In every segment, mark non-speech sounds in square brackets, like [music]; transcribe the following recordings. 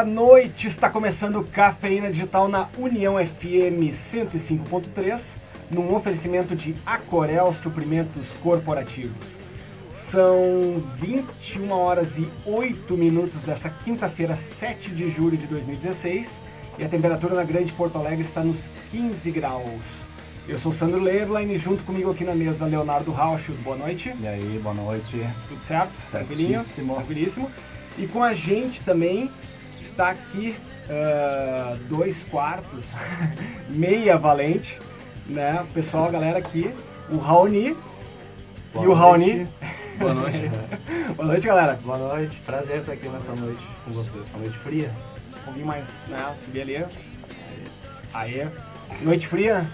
boa noite. Está começando Cafeína Digital na União FM 105.3, num oferecimento de Acorel Suprimentos Corporativos. São 21 horas e 8 minutos dessa quinta-feira, 7 de julho de 2016, e a temperatura na Grande Porto Alegre está nos 15 graus. Eu sou Sandro Leiblein e junto comigo aqui na mesa Leonardo Rauch. Boa noite. E aí, boa noite. Tudo certo? Tranquilinho? Certíssimo. Tranquilíssimo. E com a gente também está aqui uh, dois quartos, [laughs] meia valente, né? O pessoal, a galera aqui, o Raoni Boa e o Raoni. Boa noite. [laughs] Boa noite, galera. Boa noite. Prazer estar aqui nessa noite com vocês. Uma noite fria. Um pouquinho mais, né? Subir ali. Aê. Noite fria,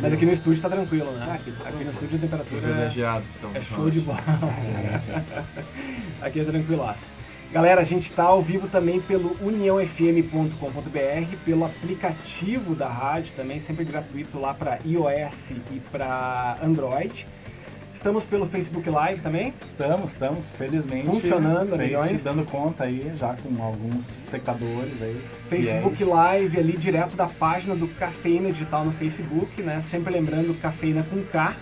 mas aqui no estúdio tá tranquilo, né? Ah, aqui tá aqui no estúdio a temperatura Privilegiados estamos. é show de bola. Sim, sim. [laughs] Aqui é tranquilaço. Galera, a gente está ao vivo também pelo uniãofm.com.br, pelo aplicativo da rádio também, sempre gratuito lá para iOS e para Android. Estamos pelo Facebook Live também. Estamos, estamos, felizmente. Funcionando, milhões. dando conta aí, já com alguns espectadores aí. Facebook fiéis. Live ali direto da página do Cafeína Digital no Facebook, né? Sempre lembrando Cafeína com K,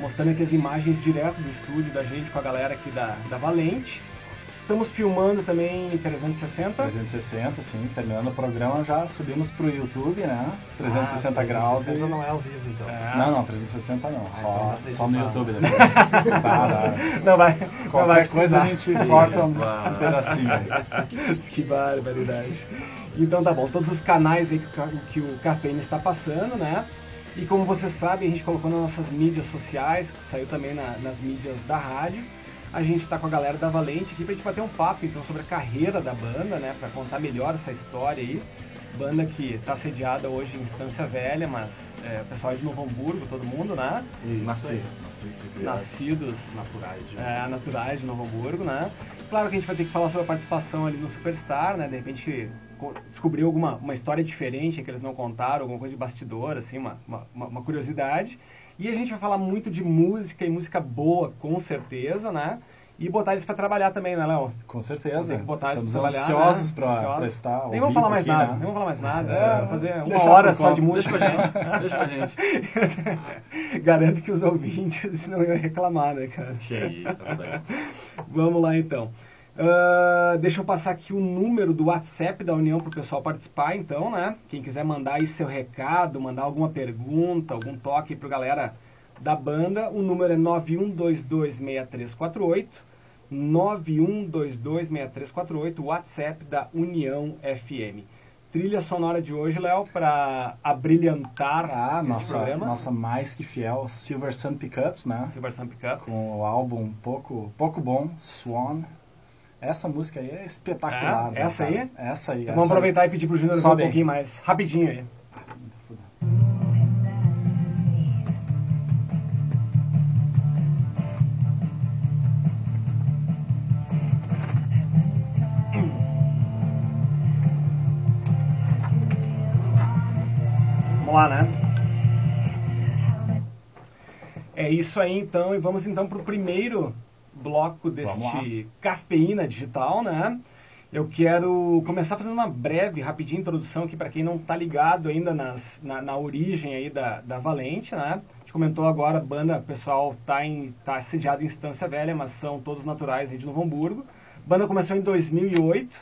mostrando aqui as imagens direto do estúdio da gente com a galera aqui da, da Valente. Estamos filmando também em 360. 360, sim. Terminando o programa, já subimos pro YouTube, né? 360 Ah, graus. 360 e... não é ao vivo, então. É. Não, não, 360 não. só, então só no. YouTube [laughs] depois. tá. Não vai, não vai Qualquer coisa a gente corta um, pedacinho aí. [laughs] que barbaridade. Então tá bom, todos os canais aí o que o Cafeína está passando, né? E como vocês sabem, a gente colocou nas nossas mídias sociais, saiu também na- nas mídias da rádio. A gente tá com a galera da Valente aqui pra gente bater um papo então sobre a carreira da banda, né? Pra contar melhor essa história aí. Banda que tá sediada hoje em Estância Velha, mas é, o pessoal é de Novo Hamburgo, todo mundo, né? Nascidos. Nascidos criados. Nascidos Naturais. De... é, naturais de Novo Hamburgo, né? Claro que a gente vai ter que falar sobre a participação ali no Superstar, né? De repente co- descobrir alguma uma história diferente que eles não contaram, alguma coisa de bastidor, assim, uma, uma- uma curiosidade. E a gente vai falar muito de música e música boa, com certeza, né? E botar eles pra trabalhar também, né, Léo? Com certeza. Tem que botar eles Estamos pra trabalhar, ansiosos né? para Ansiosos. pra estar ao Nem vamos falar mais aqui, nada, né? nem vamos falar mais nada. É, Vamos fazer uma hora só de música. Deixa com a gente. Deixa com a gente. [laughs] Garanto que os ouvintes não iam reclamar, né, cara? Que isso, tá. Vamos lá então. Ah, deixa eu passar aqui o número do WhatsApp da União para o pessoal participar, então, né? Quem quiser mandar aí seu recado, mandar alguma pergunta, algum toque para galera da banda, o número é 91226348. 91226348, WhatsApp da União FM. Trilha sonora de hoje, Léo, para abrilhantar Ah, esse nossa, programa. nossa mais que fiel Silver Sun Pickups, né? Silver Sun Pickups. Com o álbum pouco, pouco bom, Swan. Essa música aí é espetacular. É? né, Essa cara? aí? Essa aí. Então essa vamos aproveitar e pedir pro Júnior um aí. pouquinho mais. Rapidinho aí. Vamos lá, né? É isso aí então, e vamos então pro primeiro bloco deste Cafeína Digital, né? Eu quero começar fazendo uma breve, rapidinha introdução aqui para quem não tá ligado ainda nas, na, na origem aí da, da Valente, né? A gente comentou agora, a banda, pessoal tá, em, tá sediado em Estância Velha, mas são todos naturais aí de Novo Hamburgo. A banda começou em 2008,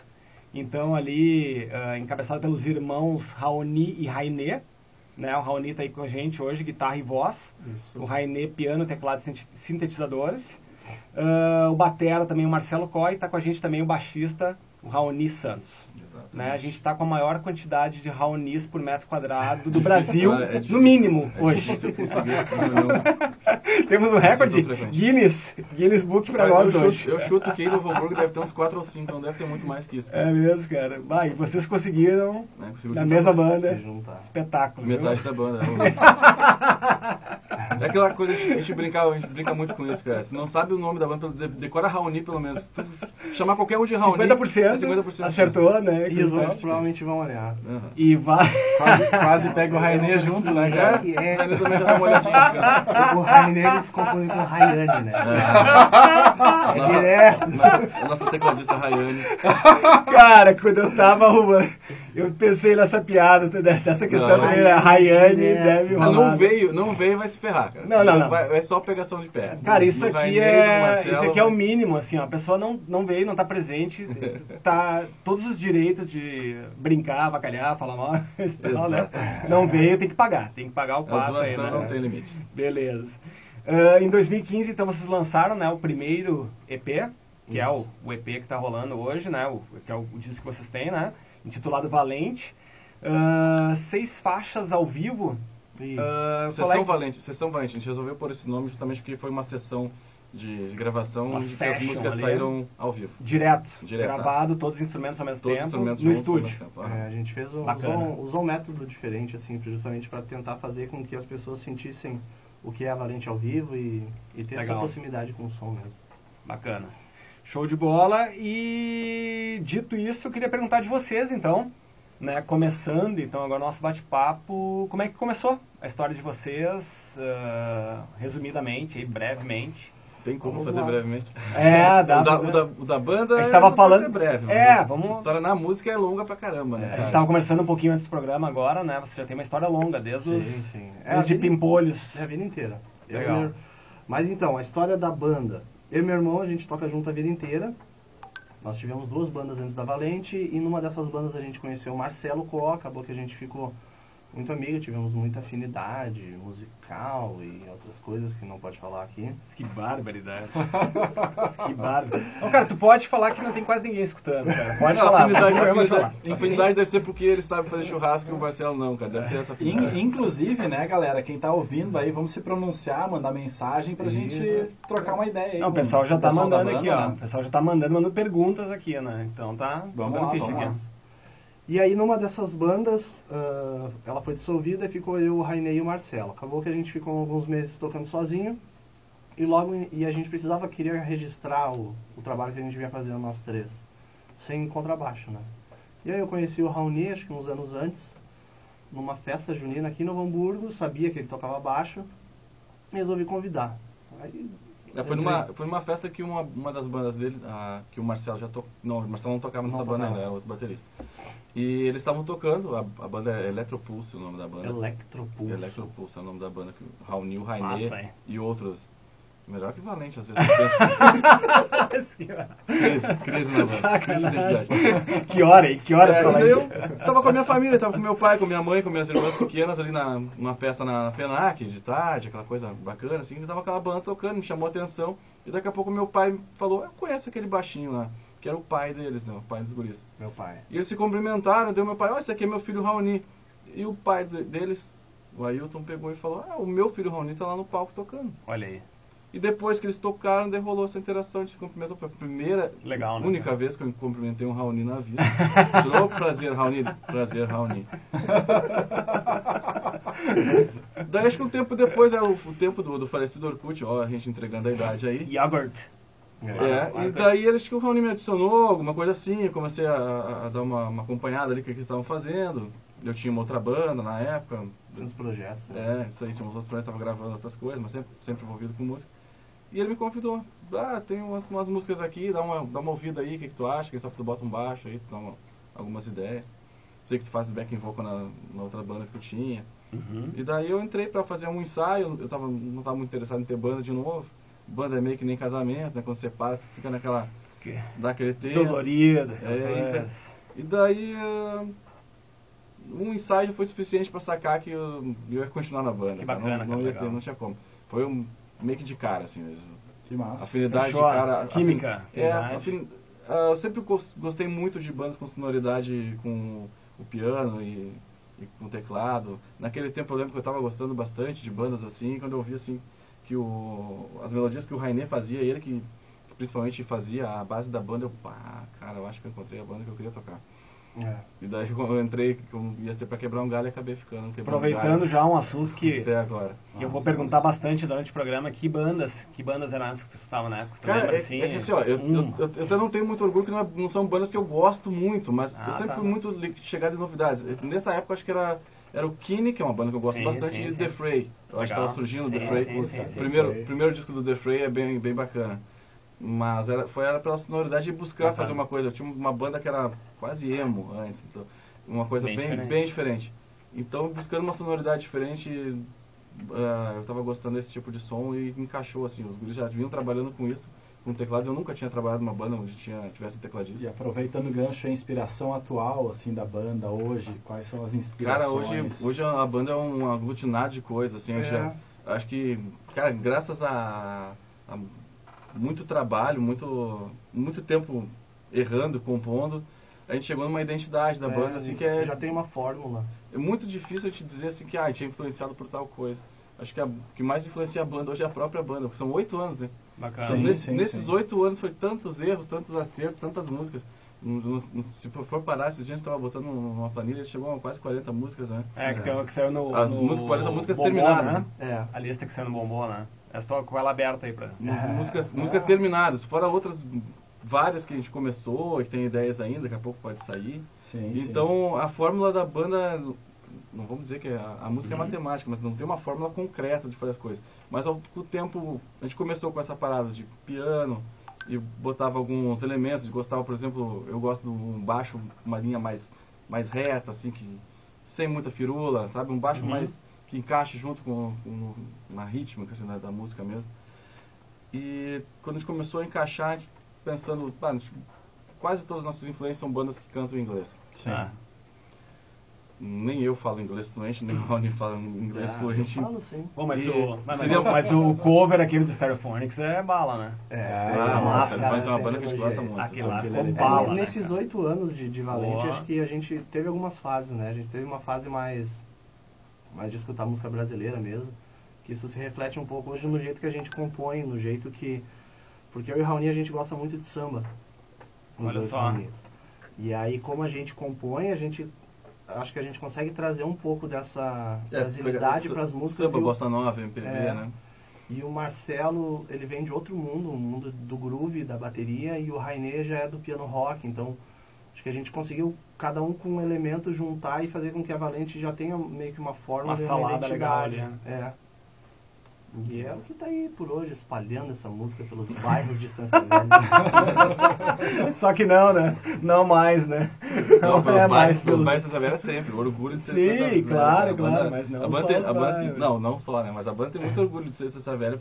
então ali ah, encabeçada pelos irmãos Raoni e Rainê, né? O Raoni tá aí com a gente hoje, guitarra e voz. Isso. O Rainê, piano, teclado e sintet- sintetizadores. Ah, o batera também, o Marcelo Coy. Tá com a gente também o baixista, o Raoni Santos. Exatamente. Né? A gente tá com a maior quantidade de Raonis por metro quadrado do Brasil, Olha, é difícil, no mínimo, é hoje. [laughs] Temos um recorde. Guinness, Guinness Book pra eu, nós chuto, hoje. eu chuto que Novo Hamburgo deve ter uns 4 ou 5, não deve ter muito mais que isso. É mesmo, cara. Vai, vocês conseguiram Né? Conseguiu na mesma banda. Se juntar. Espetáculo. viu? Metade da banda. [laughs] É aquela coisa, a gente, a gente brinca, a gente brinca muito com isso, cara. Se não sabe o nome da banda, de- decora Raoni pelo menos. Tu chamar qualquer um de Raoni. 50%, é 50% acertou, né? E os outros provavelmente vão olhar. Aham. E vai. Quase, quase pega o Rainê junto, né, cara? Que É, é, ele também já dá uma olhadinha. Cara. o Rainer eles confundem com o Rayane, né? É Nossa- direto. Nossa, a nossa tecladista Rayane. Cara, quando eu tava arrumando, eu pensei nessa piada, dessa questão Não, também, a Rayane direto. deve Mas rolar. não veio, não veio, vai se ferrar, cara. Não, não, não. Vai, vai só pegação de pé. Cara, isso No aqui é, Marcelo, isso aqui é o mínimo, assim, ó, a pessoa não, não veio, não tá presente, [laughs] tá todos os direitos de brincar, avacalhar, falar mal, [laughs] tal, né? Não veio, tem que pagar, tem que pagar o A pato aí, zoação não né? tem limite. Beleza. Ah, em 2015, então, vocês lançaram, né, o primeiro EP, que é o, Isso. o EP que tá rolando hoje, né, o, que é o, o disco que vocês têm, né, intitulado Valente. Ah, seis faixas ao vivo. Isso. Qual Sessão é- Valente, Sessão Valente. A gente resolveu pôr esse nome justamente porque foi uma sessão de gravação Uma onde as músicas ali. saíram ao vivo. Direto, Direto, gravado, todos os instrumentos ao mesmo Todos os tempo, instrumentos no estúdio. mesmo tempo. É, a gente fez um, usou, usou um método diferente, assim, justamente para tentar fazer com que as pessoas sentissem o que é a Valente ao vivo e, e ter essa Legal. proximidade com o som mesmo. Bacana. Show de bola. E dito isso, eu queria perguntar de vocês, então, né, começando, então, agora o nosso bate-papo, como é que começou a história de vocês, ah, resumidamente, aí, brevemente. Tem como Vamos fazer lá. brevemente? É, dá [laughs] o, da, o, da, o da banda A gente tava não pode falando- ser breve. É, a vamos- história na música é longa pra caramba, né? A cara? gente estava conversando um pouquinho antes do programa agora, né? Você já tem uma história longa, desde os Sim, sim. É, desde a vida- pimpolhos. É a vida inteira. Eu Legal. e meu- Mas então, a história da banda. Eu e meu irmão, a gente toca junto a vida inteira. Nós tivemos duas bandas antes da Valente e numa dessas bandas a gente conheceu o Marcelo Có, acabou que a gente ficou muito amigo, tivemos muita afinidade musical e outras coisas que não pode falar aqui. Que barbaridade. [laughs] que. Não, cara, tu pode falar que não tem quase ninguém escutando, cara. Pode Não, falar. afinidade, pode falar. afinidade, afinidade deve ser porque ele sabe fazer churrasco e o Marcelo não, cara. Deve ser essa afinidade. In- inclusive, né, galera, quem tá ouvindo aí, vamos se pronunciar, mandar mensagem pra Isso. gente trocar uma ideia aí. Não, o pessoal já tá pessoal da mandando aqui, banda, ó. né? O pessoal já tá mandando, mandando perguntas aqui, né? Então tá. Vamos dando lá, vamos aqui. lá. E aí numa dessas bandas, ah, ela foi dissolvida e ficou eu, o Rainei e o Marcelo. Acabou que a gente ficou alguns meses tocando sozinho e logo e a gente precisava queria registrar o, o trabalho que a gente vinha fazendo nós três, sem contrabaixo, né? E aí eu conheci o Raoni, acho que uns anos antes, numa festa junina aqui em Novo Hamburgo, sabia que ele tocava baixo e resolvi convidar. Aí É, foi, numa, foi numa festa que uma, uma das bandas dele, a, que o Marcelo já tocou. Não, o Marcelo não tocava nessa Não banda tocava. ainda, era outro baterista. E eles estavam tocando, a, a banda é Eletropulse, o nome da banda. Electropulso. Electropulse é o nome da banda. que Massa, Rainê hein? e outros. Melhor que Valente, às vezes. crise, crise na banda. Crise de identidade. [laughs] que hora, hein? Que hora É, pra eu tava com a minha família, tava com meu pai, com minha mãe, com minhas irmãs pequenas ali na, numa festa na FENAC, de tarde, aquela coisa bacana, assim, e tava aquela banda tocando, me chamou a atenção, e daqui a pouco meu pai falou, eu conheço aquele baixinho lá, que era o pai deles, né, o pai dos guris. Meu pai. E eles se cumprimentaram, deu meu pai, ó, esse aqui é meu filho Raoni. E o pai de- deles, o Ailton, pegou e falou, ah, o meu filho Raoni tá lá no palco tocando. Olha aí. E depois que eles tocaram, daí rolou essa interação, a gente se cumprimentou, foi a primeira Legal, né? única cara? vez que eu cumprimentei um Raoni na vida. [laughs] Novo, prazer, Raoni. Prazer, Raoni. [laughs] Daí acho que um tempo depois, é o, o tempo do, do falecido Orkut, ó, a gente entregando a idade aí. Yogurt. É, e daí acho que o Raoni me adicionou, alguma coisa assim, eu comecei a, a- dar uma, uma acompanhada ali que eles estavam fazendo. Eu tinha uma outra banda na época, Nos projetos. né? é, isso aí, tinha uns outros projetos, tava gravando outras coisas, mas sempre, sempre envolvido com música. E ele me convidou, ah, tem umas, umas músicas aqui, dá uma, dá uma ouvida aí, o que, que tu acha? Quem sabe tu bota um baixo aí, tu dá uma- algumas ideias. Sei que tu faz backing vocal na, na outra banda que tu tinha. Uhum. E daí eu entrei pra fazer um ensaio, eu tava, não tava muito interessado em ter banda de novo. Banda é meio que nem casamento, né? Quando você para, fica naquela, Que dá aquele tempo. Dolorido. É. E daí ah, um ensaio foi suficiente pra sacar que eu, eu ia continuar na banda. Que bacana, não, cara, não ia ter, não tinha como. Foi um meio que de cara, assim mesmo. Que massa. Afinidade Fechou de cara. química, afin- É, afin- ah, eu sempre gos- gostei muito de bandas com sonoridade com o piano e, e com o teclado. Naquele tempo eu lembro que eu estava gostando bastante de bandas assim, quando eu vi assim que o, as melodias que o Rainer fazia, ele que, principalmente fazia a base da banda, eu, pá, cara, eu acho que eu encontrei a banda que eu queria tocar. É. E daí [laughs] quando eu entrei, eu ia ser pra quebrar um galho, acabei ficando Aproveitando galho já um assunto que, até agora. que eu vou Nossa, perguntar nossa. bastante durante o programa, que bandas, que bandas eram as que tu estava na época? Tu Cara, lembra, é, assim? é que assim, ó, eu, um? eu, eu, eu até não tenho muito orgulho, que não, é- não são bandas que eu gosto muito, mas Ah, eu sempre tá. fui muito chegado em novidades. Nessa época, acho que era, era o Kine, que é uma banda que eu gosto Sim, bastante, sim, e sim. The Fray. Eu acho que Legal. estava surgindo The Fray. sim. primeiro, primeiro disco do The Fray é bem, bem bacana. Mas era, foi era pela sonoridade de buscar Bacana. fazer uma coisa. Eu tinha uma banda que era quase emo antes, então, uma coisa Bem bem, diferente. bem diferente. Então, buscando uma sonoridade diferente, ah, eu estava gostando desse tipo de som e encaixou assim. Os guris já vinham trabalhando com isso, com teclados. Eu nunca tinha trabalhado numa banda onde tinha, tivesse E tecladista. aproveitando o gancho, a inspiração atual assim da banda hoje, quais são as Cara, inspirações? hoje, hoje a banda é um aglutinado de coisas, assim, É. já, acho que, cara, graças a, a muito trabalho, muito, muito tempo errando, compondo, a gente chegou numa identidade da É, banda, assim, que é, Já tem uma fórmula. é muito difícil te dizer assim que ah, a gente é influenciado por tal coisa. Acho que o que mais influencia a banda hoje é a própria banda, porque são oito anos, né? Bacana. Sim. Nesse- nesses sim. oito anos foi tantos erros, tantos acertos, tantas músicas. Se for parar, esses dias a gente tava botando numa planilha, chegou a quase 40 músicas, né? É, que, tem, que saiu no. As no músicas, 40 músicas Bombom, terminadas, Né? É. A lista que saiu no Bombom, né? Estou com ela aberta aí pra. É. músicas, músicas terminadas, fora outras várias que a gente começou e que tem ideias ainda, daqui a pouco pode sair. Sim, sim. Então a fórmula da banda, não vamos dizer que a, a música Uhum. é matemática, mas não tem uma fórmula concreta de fazer as coisas. Mas ao com o tempo, a gente começou com essa parada de piano e botava alguns elementos, gostava, por exemplo, eu gosto de um baixo, uma linha mais, mais reta, assim, que sem muita firula, sabe? Um baixo Uhum. mais que encaixe junto com, com uma rítmica assim, da, da música mesmo. E quando a gente começou a encaixar, a gente pensando, gente- quase todas as nossas influências são bandas que cantam em inglês. Sim. Ah, Nem eu falo inglês fluente, nem o Rony fala inglês Ah, fluente. eu falo sim. Bom, mas, E o, mas, seria- mas o cover aquele do Stereophonics é bala, né? É, Ah, nossa, nossa, cara, faz uma banda que a gente gosta muito. Aquele lá ficou É, bala, né, nesses oito anos de, de Valente, Boa. acho que a gente teve algumas fases, né? A gente teve uma fase mais, mais de escutar música brasileira mesmo, que isso se reflete um pouco hoje no jeito que a gente compõe, no jeito que... Porque eu e o Raoni, a gente gosta muito de samba. Olha dois só. Raunis. E aí, como a gente compõe, a gente... Acho que a gente consegue trazer um pouco dessa É, brasilidade para as músicas. Samba, e o- bossa nova, MPB, É. né? e o Marcelo, ele vem de outro mundo, um mundo do groove, da bateria, e o Rainê já é do piano rock, então acho que a gente conseguiu, cada um com um elemento, juntar e fazer com que a Valente já tenha meio que uma forma Uma de salada legal identidade. ali, É. E é o que tá aí por hoje, espalhando essa música pelos bairros de Estância Velha. [laughs] Só que não, né? Não mais, né? Não, pelos é bairros- mais pelos pelo... bairros Santa Vera sempre, o orgulho de ser Sim, Santa Vera. claro, A claro, mas não a banda só tem- os a banda-. Não, não só, né? Mas a banda tem muito orgulho de ser Distância Velha.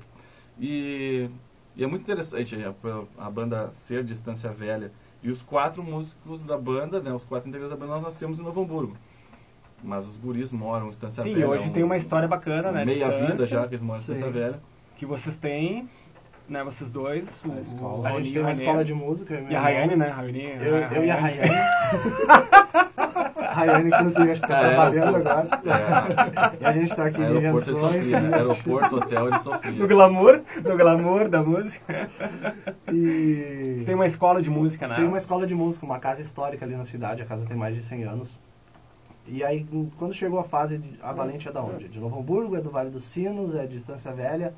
E, e é muito interessante a, a banda ser Distância Velha. E os quatro músicos da banda, né? Os quatro integrantes da banda, nós nascemos em Novo Hamburgo. Mas os guris moram em Distância Sim, Velha. hoje um- tem uma história bacana, né? Meia vida já que eles moram em Sim. Distância Velha. Que vocês têm, né? Vocês dois. O, A escola. o A gente e tem uma escola de música. E a irmão. Rayane, né? Rayane, Eu, eu e a Rayane. a [laughs] Rayane, inclusive, acho que tá é, trabalhando agora. E a gente tá aqui de invenções. Sofia. né? Aeroporto, hotel de No Sofia. glamour, no glamour da música. E... Você tem uma escola de música, né? Tem uma escola de música, uma casa histórica ali na cidade, a casa tem mais de 100 anos. E aí, quando chegou a fase, de, a Valente é da onde? É de Novo Hamburgo, é do Vale dos Sinos, é de Estância Velha.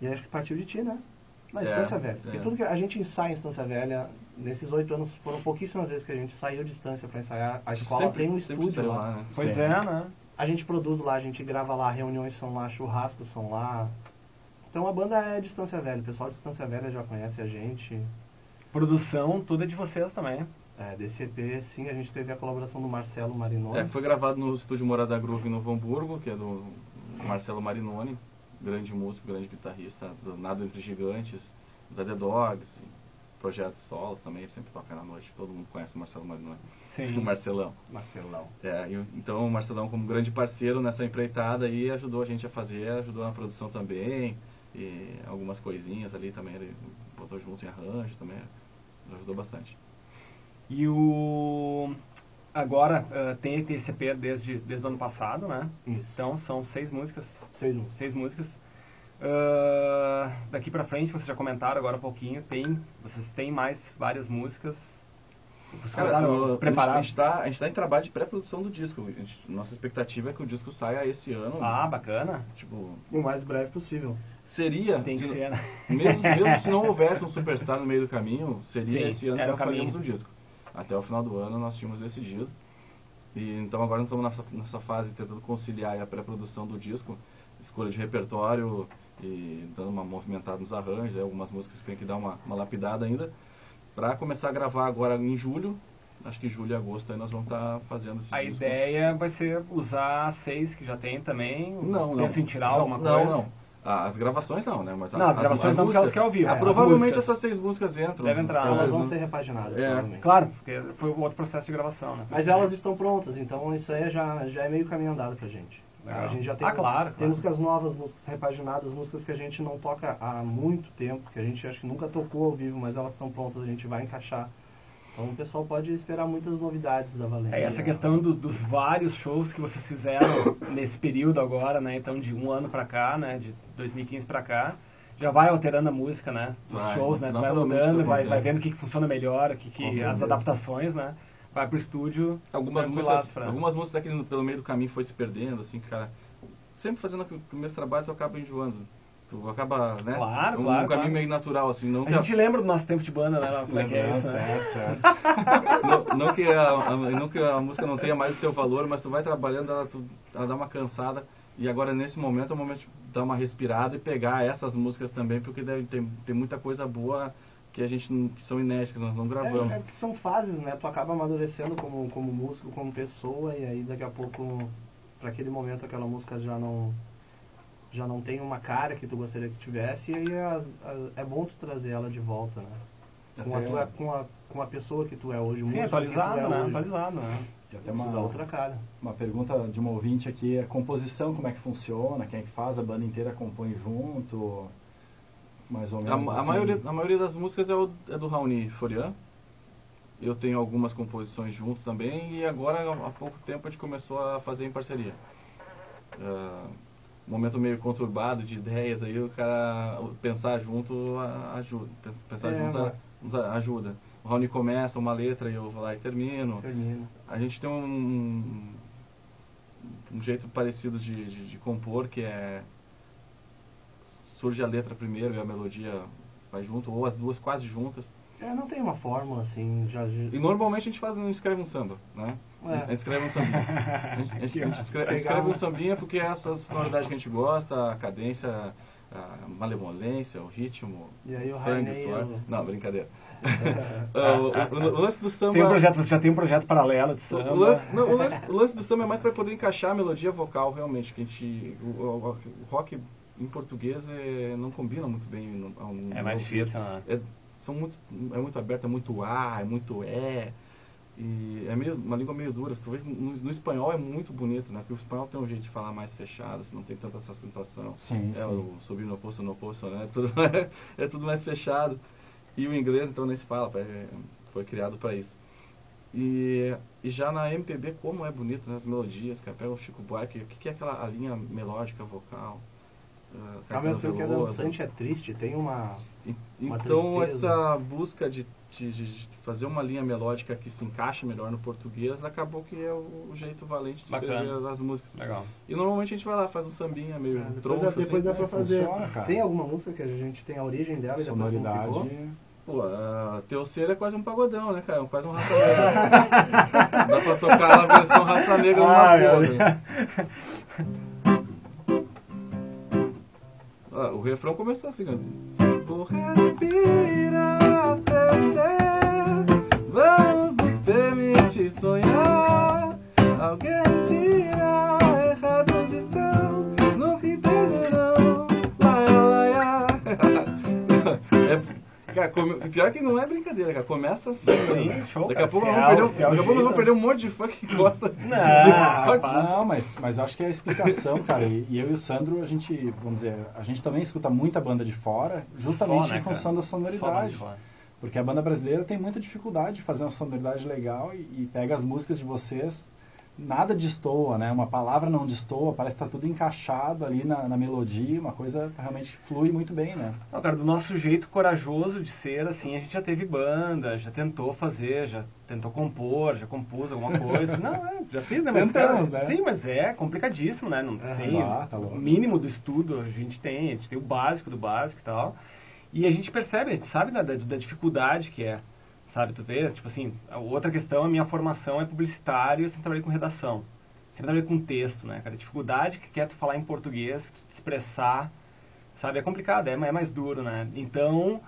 E acho que partiu de ti, né? Na É, Estância Velha. Porque é. tudo que a gente ensaia em Estância Velha, nesses oito anos, foram pouquíssimas vezes que a gente saiu de Estância para ensaiar. A escola Sempre- tem um estúdio saiu lá. né? Pois Sim. é, né? A gente produz lá, a gente grava lá, reuniões são lá, churrascos são lá. Então a banda é de Estância Velha, o pessoal de Estância Velha já conhece a gente. Produção, tudo é de vocês também. É, desse EP, sim, a gente teve a colaboração do Marcelo Marinoni. É, foi gravado no estúdio Morada Groove em Novo Hamburgo, que é do Marcelo Marinoni, grande músico, grande guitarrista, do Nada Entre Gigantes, da The Dogs, projetos solos também, sempre toca na noite, todo mundo conhece o Marcelo Marinoni, o Sim. Marcelão. Marcelão. É, o- então o Marcelão como grande parceiro nessa empreitada aí ajudou a gente a fazer, ajudou na produção também, e algumas coisinhas ali também, ele botou junto em arranjo também, ajudou bastante. E o... Agora, eh, tem esse EP desde, desde o ano passado, né? Isso. Então, são seis músicas. Seis músicas. Seis músicas. Ah, daqui pra frente, vocês já comentaram agora um pouquinho, tem, vocês têm mais várias músicas. Os Cara, caras o- a preparados. gente tá, a gente tá em trabalho de pré-produção do disco. Gente- nossa expectativa é que o disco saia esse ano. Ah, bacana. Tipo, O mais breve possível. seria, Tem que se, ser, né? mesmo, mesmo se não [laughs] houvesse um superstar no meio do caminho, seria Sim, esse ano que nós faríamos o disco. Até o final do ano nós tínhamos decidido. E então agora nós estamos nessa, nessa fase tentando conciliar a pré-produção do disco, escolha de repertório e dando uma movimentada nos arranjos, aí algumas músicas que tem que dar uma, uma lapidada ainda, para começar a gravar agora em julho. Acho que julho e agosto aí nós vamos estar fazendo esse A disco. ideia vai ser usar seis que já tem também. Não, não. Pensa em tirar não, alguma não, coisa? Não, Ah, As gravações não, né? Mas Não, as gravações não, porque elas que é ao vivo. Ah, As provavelmente músicas. essas seis músicas entram. Deve entrar, Elas Talvez vão não. ser repaginadas, É. provavelmente. Claro, porque foi o outro processo de gravação, né? Mas elas estão prontas, então isso aí já, já é meio caminho andado pra gente. Legal. A gente já tem, Ah, claro, tem claro. músicas novas, músicas repaginadas, músicas que a gente não toca há muito tempo, que a gente acho que nunca tocou ao vivo, mas elas estão prontas, a gente vai encaixar. Então o pessoal pode esperar muitas novidades da Valência. É essa questão do- dos vários shows que vocês fizeram nesse período agora, né? Então de um ano pra cá, né? De 2015 pra cá, já vai alterando a música, né? Os Vai, shows, né? Tu vai mudando, vai, vai vendo o que, que funciona melhor, o que, que as adaptações, né? Vai pro estúdio. Algumas músicas, pra- algumas músicas daqui no- pelo meio do caminho foi se perdendo, assim, cara. Sempre fazendo o mesmo trabalho, tu acaba enjoando. Tu acaba, né? Claro, um, claro, Um caminho claro. meio natural, assim. Não A que, gente lembra do nosso tempo de banda, né? Como é que é isso, né? certo, certo. não, não que a, a- não que a música não tenha mais o seu valor, mas tu vai trabalhando, ela, tu- ela dá uma cansada. E agora, nesse momento, é o momento de dar uma respirada e pegar essas músicas também, porque deve ter, tem muita coisa boa que a gente não- que são inéditas, que nós não gravamos. É, é que são fases, né? Tu acaba amadurecendo como, como músico, como pessoa, e aí daqui a pouco, para aquele momento, aquela música já não já não tem uma cara que tu gostaria que tivesse, e aí as- é bom tu trazer ela de volta, né? Com a, tua, com, a, com a pessoa que tu é hoje, o Sim, atualizado, é né? hoje. Atualizado, né? E até Isso uma, dá outra cara. uma pergunta de uma ouvinte aqui, a composição, como é que funciona? Quem é que faz? A banda inteira compõe junto? Mais ou A, menos a assim? maioria, a maioria das músicas é, o- é do Raoni Forian. Eu tenho algumas composições junto também e agora há pouco tempo a gente começou a fazer em parceria. Um momento meio conturbado de ideias aí, o cara pensar junto ajuda. Pens- Pensar É, junto mas- ajuda. O Raoni começa uma letra e eu vou lá e termino. Termina. A gente tem um, um jeito parecido de, de, de compor, que é surge a letra primeiro e a melodia vai junto, ou as duas quase juntas. É, não tem uma fórmula assim, já... E normalmente a gente faz, escreve um samba, né? A gente É, escreve um sambinha. A gente, a gente- a gente [laughs] escreve, escreve um sambinha porque é essa sonoridade que a gente gosta, a cadência, a malemolência, o ritmo, E aí o sangue, Rainei, suor. eu- Não, brincadeira. Ah, [laughs] o, o- o lance do samba... Tem um projeto, você já tem um projeto paralelo de samba. O lance, não, o, lance, o lance do samba é mais para poder encaixar a melodia vocal, realmente. Que a gente, o, o- o rock em português é, não combina muito bem. É mais difícil, né? É, são muito, é muito aberto, é muito A, é muito E. E é meio, uma língua meio dura. Talvez no, no espanhol é muito bonito, né? Porque o espanhol tem um jeito de falar mais fechado, assim, não tem tanta essa sensação. Sim, É sim. o subir no oposto, no oposto, né? [laughs] Tudo, é tudo mais fechado. E o inglês, então, nem se fala, é- foi criado para isso. E, e já na MPB, como é bonito né, as melodias, cara. Pega o Chico Buarque, o que, que é aquela a linha melódica vocal? Uh, Ao mesmo tempo que é dançante, é triste, tem uma... Então, essa busca de, de- de fazer uma linha melódica que se encaixe melhor no português, acabou que é o, o jeito valente de escrever Bacana. as músicas. Legal. E normalmente a gente vai lá, faz um sambinha meio É, depois troncho, dá, depois assim. dá pra É, fazer. funciona, cara. Tem alguma música que a gente tem a origem dela e depois Sonoridade. Pô, a teu ser é quase um pagodão, né, cara? Quase um raça negra. [laughs] Dá pra tocar a versão raça negra numa Ah, porra. Deus. Ah, o refrão começou assim, ó. Sonhar. Alguém dirá, cara, come- pior que não é brincadeira, cara. Começa assim. Sim, né? show, Daqui a pouco nós vamos perder, um- daqui a pouco nós vamos jeito. perder um monte de fã que [laughs] gosta de Não, rock. rapaz. Não, mas, mas acho que é a explicação, [laughs] cara. E, e eu e o Sandro, a gente, vamos dizer, a gente também escuta muita banda de fora, justamente Fora, né, em função cara? da sonoridade. Porque a banda brasileira tem muita dificuldade de fazer uma sonoridade legal e, e pega as músicas de vocês nada destoa, né? Uma palavra não destoa, parece que tá tudo encaixado ali na, na melodia, uma coisa realmente flui muito bem, né? Não, cara, do nosso jeito corajoso de ser, assim, a gente já teve banda, já tentou fazer, já tentou compor, já compôs alguma coisa. [laughs] Não, é, já fiz, né? Mas, Tentamos, cara, né? Sim, mas é complicadíssimo, né? Não sei, ah, tá o mínimo do estudo a gente tem, a gente tem o básico do básico e tal. E a gente percebe, a gente sabe da, da, da dificuldade que é, sabe? Tu vê, tipo assim, outra questão, a minha formação é publicitário, eu sempre trabalhei com redação. Sempre trabalhei com texto, né, cara? A dificuldade que é tu falar em português, tu te expressar, sabe? É complicado, é, é mais duro, né? Então,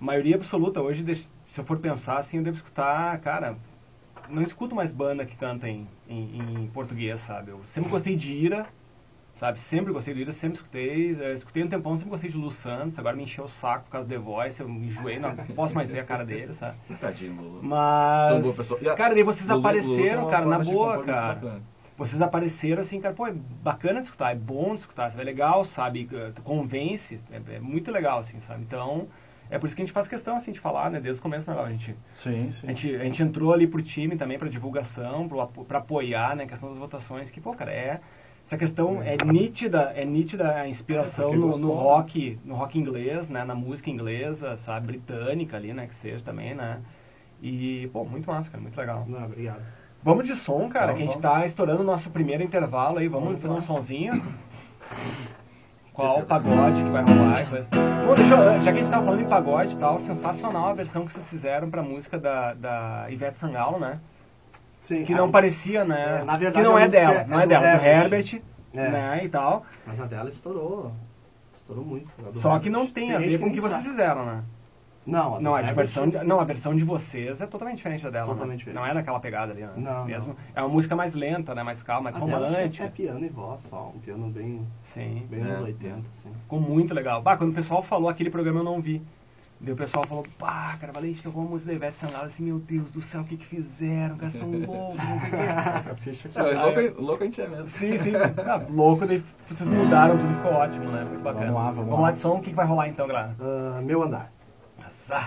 a maioria absoluta hoje, se eu for pensar assim, eu devo escutar, cara, não escuto mais banda que canta em, em, em português, sabe? Eu sempre gostei de Ira, sabe? Sempre gostei de Ira, sempre escutei. Eu escutei um tempão, sempre gostei de Lu Santos, agora me encheu o saco por causa do The Voice, eu me enjoei, não posso mais ver a cara dele, sabe? [laughs] Tadinho, Lulu. Mas. E a- cara, daí vocês Lulu- apareceram, cara, na boa, cara. bacana. Vocês apareceram assim, cara, pô, é bacana de escutar, é bom de escutar, é legal, sabe? Tu convence, é, é muito legal, assim, sabe? Então, é por isso que a gente faz questão, assim, de falar, né? Desde o começo, né? A gente, Sim, sim. a gente, a gente entrou ali pro time também, pra divulgação, pra apoiar, né? A questão das votações, que, pô, cara, é... Essa questão é nítida, é nítida a inspiração porque no, no rock, no rock inglês, né? Na música inglesa, sabe? Britânica ali, né? Que seja também, né? E, pô, muito massa, cara, muito legal. Não, obrigado. Vamos de som, cara, Vamos, que a gente vamos. tá estourando o nosso primeiro intervalo aí. Vamos, Vamos fazer um sonzinho. [coughs] Qual o pagode que vai rolar? e coisa. Bom, deixa eu- já que a gente tava falando em pagode e tal, sensacional a versão que vocês fizeram pra música da, da Ivete Sangalo, né? Sim, Que a- não parecia, né? É, na verdade, que não a é dela, é não é do dela, do Herbert. É. né, e tal. Mas a dela estourou. Estourou muito. a Só Herbert. que não tem a gente ver com o que vocês fizeram, né? Não, a Não, a versão de, não, a versão de vocês é totalmente diferente da dela. né? Totalmente diferente. Não é naquela pegada ali, né? Não, Mesmo, É uma música mais lenta, né? Mais calma, mais a romântica. É piano e voz só. Um piano bem, Sim. bem É, nos é. 80, assim. Ficou muito legal. Bah, quando o pessoal falou aquele programa eu não vi. Daí o pessoal falou, pá, cara, Valente tocou uma música da Ivete Sangalo, assim, meu Deus do céu, o que que fizeram? Cara, são [laughs] loucos, não sei o aqui. Não, mas louco, louco a gente é mesmo. Sim, sim. Ah, louco, daí vocês mudaram, tudo ficou ótimo, né? Muito bacana. Vamos lá, vamos vamos lá. de som, o que, que vai rolar então, galera? Ah, meu andar. Azar.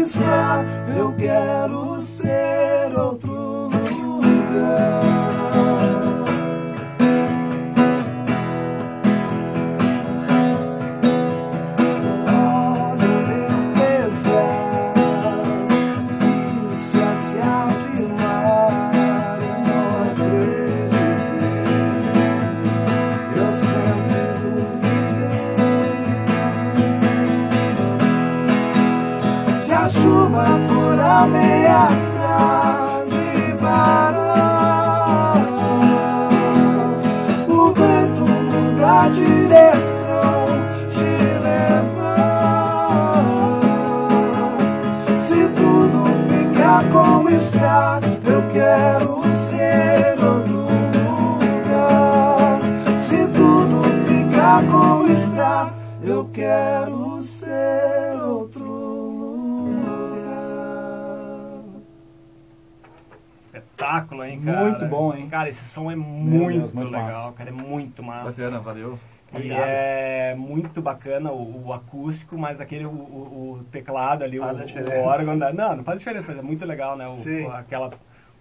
Está, eu quero ser outro for cara? Muito bom, hein? Cara, esse som é muito, Deus, muito legal, massa. cara, é muito massa. Bacana, valeu. E é muito bacana o, o acústico, mas aquele o, o- o teclado ali, Faz o, a o diferença. órgão da, não, não faz diferença, mas é muito legal, né? O, Sim. o- aquela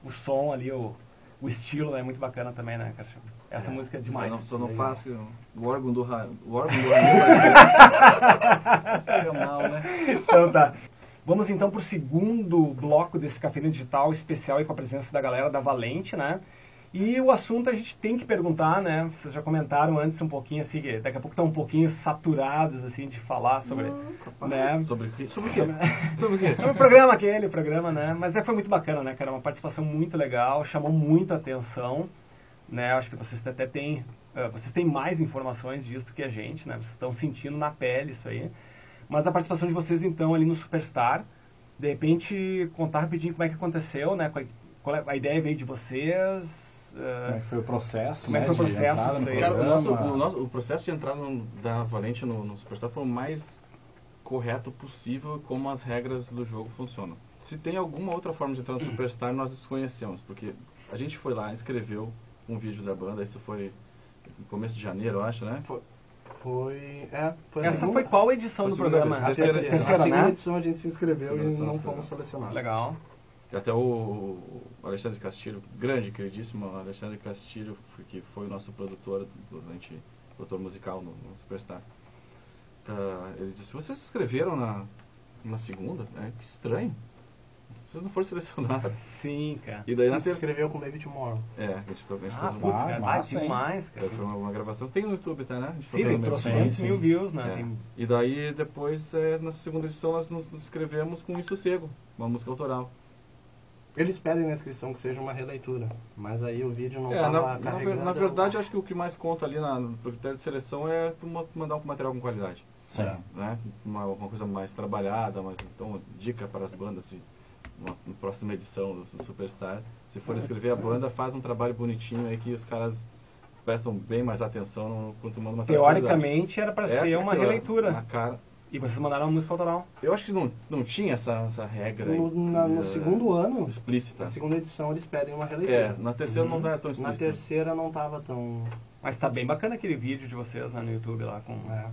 o som ali, o o estilo é muito bacana também, né, cara? Essa É. música é demais. Eu não, só não faço o órgão do ra- o órgão do Ramiro. Pega mal, né? Então tá. Vamos então pro segundo bloco desse Cafeína Digital especial e com a presença da galera da Valente, né? E o assunto a gente tem que perguntar, né? Vocês já comentaram antes um pouquinho, assim, que daqui a pouco estão um pouquinho saturados, assim, de falar sobre... né? Sobre o quê? Sobre o quê? Sobre o quê? Sobre o [laughs] programa aquele, o programa, né? Mas é, foi muito bacana, né, cara? Uma participação muito legal, chamou muita atenção, né? Acho que vocês até têm, eh, vocês têm mais informações disso do que a gente, né? Vocês estão sentindo na pele isso aí. Mas a participação de vocês, então, ali no Superstar, de repente, contar rapidinho como é que aconteceu, né? Qual, qual é- a ideia veio de vocês... eh, Como é que foi o processo, Como é né? que foi o processo? Cara, o, nosso, o, nosso- o processo de entrada no- da Valente no, no Superstar foi o mais correto possível como as regras do jogo funcionam. Se tem alguma outra forma de entrar no [clears throat] Superstar, nós desconhecemos, porque a gente foi lá, escreveu um vídeo da banda, isso foi no começo de janeiro, eu acho, né? Foi. É, foi a Essa segunda- foi qual edição Foi do a programa? A vez. terceira, Terceira, a terceira, segunda né? edição a gente se inscreveu e não fomos selecionados. Legal. Até o, Alexandre Castilho, grande, queridíssimo Alexandre Castilho, que foi o nosso produtor durante produtor musical no, no Superstar. Ah, ele disse: Vocês se inscreveram na, na segunda? É, que estranho. Vocês não foram selecionados. Sim, cara. E daí A na gente se terceira. inscreveu com Baby Tomorrow. É, a gente, gente Ah, fez putz, uma, cara, massa, vai, tem hein? mais, cara. foi uma, uma gravação. Tem no YouTube, tá, né? A gente Sim, tem colocou no trocentos sim, mil sim. views, né? É. Tem- E daí depois, é, na segunda edição, nós nos inscrevemos com Insossego, uma música autoral. Eles pedem na inscrição que seja uma releitura, mas aí o vídeo não É, estava na, carregando. na verdade, acho que o que mais conta ali na, no critério de seleção é mandar um material com qualidade. Sim. Né? Uma, uma coisa mais trabalhada, mas então dica para as bandas, se, uma, na próxima edição do, Superstar, se for escrever a banda, faz um trabalho bonitinho aí que os caras prestam bem mais atenção no, quando tu manda uma Teoricamente era para ser uma releitura. Na cara. E vocês mandaram uma música autoral. Eu acho que não, não tinha essa, essa regra aí, No, na- no eh, segundo ano, explícita. na segunda edição, eles pedem uma É, releitura. na terceira não é tão Na explícita. terceira não estava tão. Mas tá bem bacana aquele vídeo de vocês né, no YouTube lá com, É,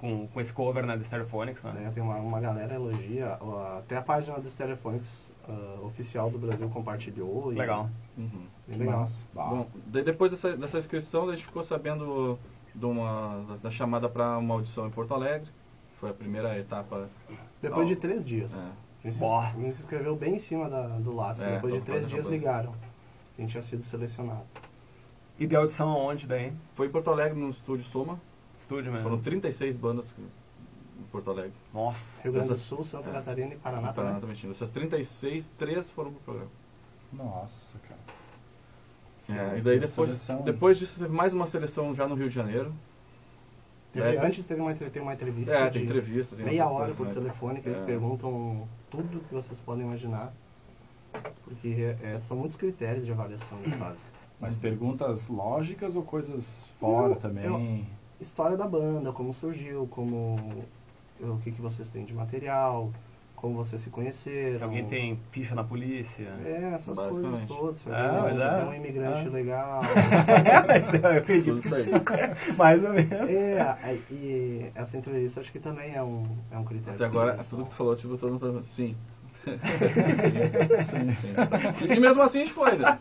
com, com esse cover né, do Stereophonics, né? né, tem uma, uma galera elogia, até a página do Stereophonics ah, oficial do Brasil compartilhou. e- Legal. Uhum. Bem Que legal. Bom, depois dessa, dessa inscrição, a gente ficou sabendo de uma, da, da chamada para uma audição em Porto Alegre. Foi a primeira etapa. Depois de três dias. É, A gente, se, Boa. inscreveu bem em cima da- do laço. É, Depois de três dias coisa. ligaram. A gente tinha sido selecionado. E deu audição aonde daí? foi em Porto Alegre, no estúdio Soma. Estúdio mesmo. Foram 36 bandas em Porto Alegre. Nossa. Rio Grande do Essas- Sul, Santa é. Catarina e Paraná Paraná também. também tinha. Dessas 36, três foram pro programa. Nossa, cara. É, e daí depois, seleção- depois disso teve mais uma seleção já no Rio de Janeiro. Teve- Essa- Antes teve uma, tem uma entrevista É, de tem entrevista. Tem meia hora por mais. telefone que eles É. perguntam tudo que vocês podem imaginar. Porque é, são muitos critérios de avaliação que eles fazem. Mas perguntas lógicas ou coisas fora Não, também? História da banda, como surgiu, como o que, que vocês têm de material, como vocês se conheceram. Se alguém tem ficha na polícia. É, essas coisas todas. Se Ah, alguém mas é, é. um imigrante Ah. legal. É, [laughs] mas eu acredito que sim. [laughs] Mais ou menos. é, e essa entrevista acho que também é um, é um critério. Até agora, seleção. tudo que tu falou, tipo, todo mundo tá- sim. Sim. Sim. E mesmo assim a gente foi, né?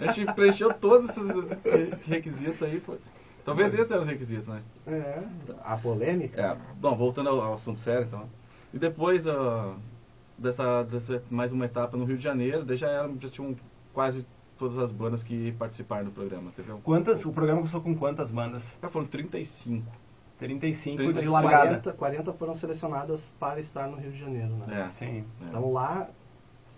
A gente preencheu todos esses requisitos aí. Foi. Talvez esses eram os requisitos, né? É, a polêmica. É, bom, voltando ao, ao assunto sério, então. E depois ah, dessa, dessa mais uma etapa no Rio de Janeiro, daí já, eram, já tinham quase todas as bandas que participaram do programa, entendeu? Quantas, o programa começou com quantas bandas? Já foram 35. 35 de 35. largada. 40, 40 foram selecionadas para estar no Rio de Janeiro, né? É. Sim. é. Então lá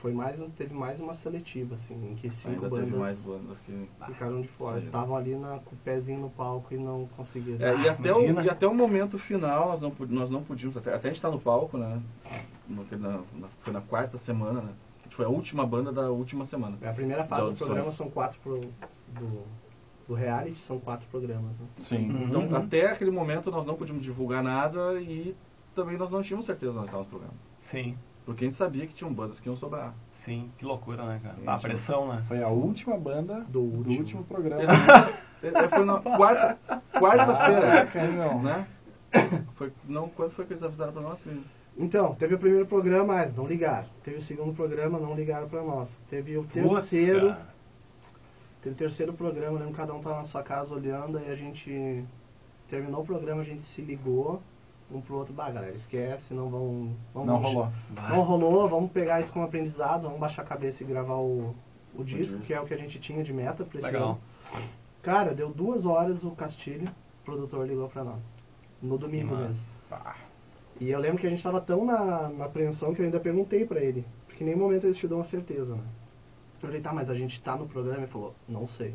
foi mais, teve mais uma seletiva, assim, em que cinco Ainda bandas mais bandas que... ficaram de fora. Estavam ali na, com o pezinho no palco e não conseguiram. É, e, até o, e até o momento final, nós não, nós não podíamos, até, até a gente estar no palco, né? No- na- na- foi na quarta semana, né? Foi a última banda da última semana. É, A primeira fase do programa são quatro pro, do, do reality, são quatro programas, né? Sim. Uhum. Então, até aquele momento, nós não podíamos divulgar nada e também nós não tínhamos certeza que nós estávamos no programa. Sim. Porque a gente sabia que tinham bandas que iam sobrar. Sim. Que loucura, né, cara? Tá, a pressão, né? Foi a última banda Do do último. último programa. É, foi na quarta- quarta-feira, hein, meu? né? Foi, não, quando foi que eles avisaram pra nós? Então, teve o primeiro programa, mas não ligaram. Teve o segundo programa, não ligaram para nós. Teve o Putz, terceiro, cara. Teve o terceiro programa, lembro que cada um tava na sua casa olhando, aí a gente terminou o programa, a gente se ligou um pro outro, bah, galera, esquece, não vão... vamos Não rolou. Não rolou, vamos pegar isso como aprendizado, vamos baixar a cabeça e gravar o, o disco, que é o que a gente tinha de meta pra esse Legal. ano. Cara, deu duas horas o Castilho, o produtor ligou pra nós. No domingo Nossa. mesmo. E eu lembro que a gente tava tão na, na apreensão que eu ainda perguntei pra ele. Porque em nenhum momento eles te dão uma certeza, né? Eu falei, tá, mas a gente tá no programa? Ele falou, não sei.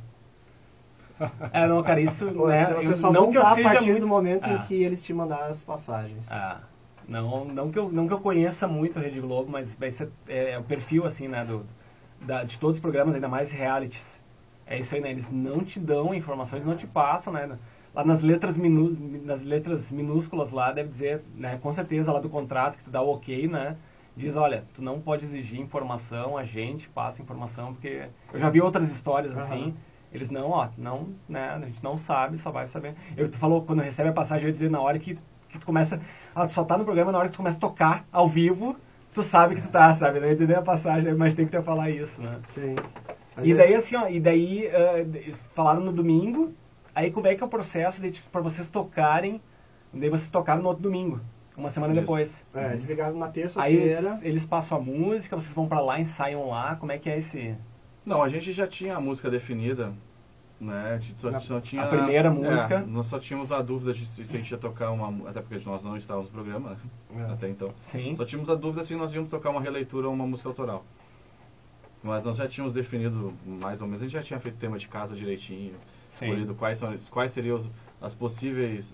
É, não, cara, isso, né, você eu- só não que eu voltar a seja partir muito... do momento Ah. em que eles te mandaram as passagens. Ah, não, não, que eu, não que eu conheça muito a Rede Globo, mas esse é, é o perfil, assim, né, do, da, de todos os programas, ainda mais realities. É isso aí, né, eles não te dão informações, não te passam, né, lá nas letras, minu, nas letras minúsculas lá, deve dizer, né, com certeza lá do contrato que tu dá o ok, né, diz, olha, tu não pode exigir informação, a gente passa informação, porque eu já vi outras histórias Aham. assim, eles não, ó, não, né, a gente não sabe, só vai saber. Eu, tu falou, quando recebe a passagem, eu ia dizer, na hora que, que tu começa, ah, tu só tá no programa, na hora que tu começa a tocar ao vivo, tu sabe que tu tá, sabe? Ia dizer nem a passagem, mas tem que ter falar isso, né? Sim. Mas E é- daí, assim, ó, e daí, eles falaram no domingo, aí como é que é o processo de, tipo, pra vocês tocarem, daí vocês tocaram no outro domingo, uma semana depois. É, eles ligaram na Aí terça-feira. eles, eles passam a música, vocês vão pra lá, ensaiam lá, como é que é esse... Não, a gente já tinha a música definida, né? A gente só, Na- só tinha... a primeira é, música. nós só tínhamos a dúvida de se, se a gente ia tocar uma... Até porque nós não estávamos no programa, né? É. Até então. Sim. Só tínhamos a dúvida se nós íamos tocar uma releitura ou uma música autoral. Mas nós já tínhamos definido mais ou menos, a gente já tinha feito tema de casa direitinho, Sim. escolhido quais, são, quais seriam as possíveis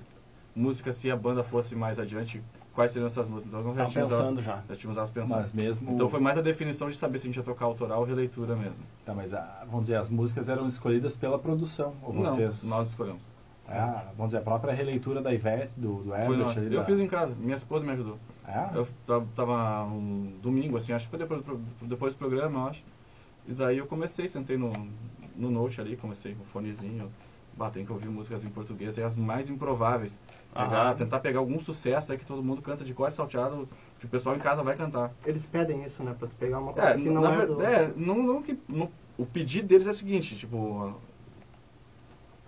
músicas se a banda fosse mais adiante, quais seriam essas músicas. Então nós já Tava tínhamos, elas, pensando já. já tínhamos elas pensadas. Mas mesmo. Então foi mais a definição de saber se a gente ia tocar autoral ou releitura mesmo. Tá, mas ah, vamos dizer, as músicas eram escolhidas pela produção. Ou vocês. Não, nós escolhemos. Ah, vamos dizer, a própria releitura da Ivete, do, do Foi Herbert Eu da- fiz em casa, minha esposa me ajudou. Ah, Eu ta- tava um domingo, assim, acho que foi depois, depois do programa, eu acho. E daí eu comecei, sentei no, no note ali, comecei com o fonezinho. Bah, tem que ouvir músicas em português, e as mais improváveis. Pegar, Aham. tentar pegar algum sucesso aí que todo mundo canta de corte salteado, que o pessoal em casa vai cantar. Eles pedem isso, né? Pra tu pegar uma coisa É, que não na é do... é, não, não que, não- o pedido deles é o seguinte, tipo...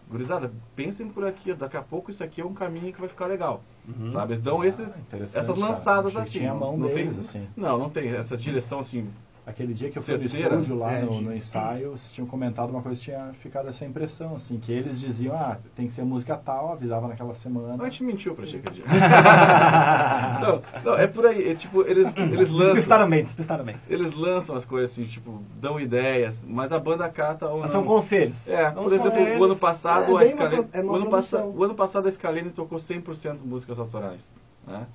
Gurizada, pensem por aqui, daqui a pouco isso aqui é um caminho que vai ficar legal. Uhum. Sabe? Eles dão esses, Ah, interessante, essas cara. lançadas que assim. tinha a mão não deles, tem, assim. Não, não tem essa direção assim. Aquele dia que eu fui no estúdio lá É, no, no ensaio, vocês tinham comentado uma coisa, tinha ficado essa impressão, assim, que eles diziam, ah, tem que ser música tal, avisava naquela semana. A gente mentiu pra ti aquele dia. [laughs] não, não, é por aí. É, tipo, eles, eles lançam. Despistaram bem, despistaram bem. Eles lançam as coisas assim, tipo, dão ideias, mas a banda cata ou Mas não. são conselhos. É, São por exemplo, conselhos. o ano passado É a Scalene, pro- é o, ano produção. passa, o ano passado a Scalene tocou 100% músicas autorais, né?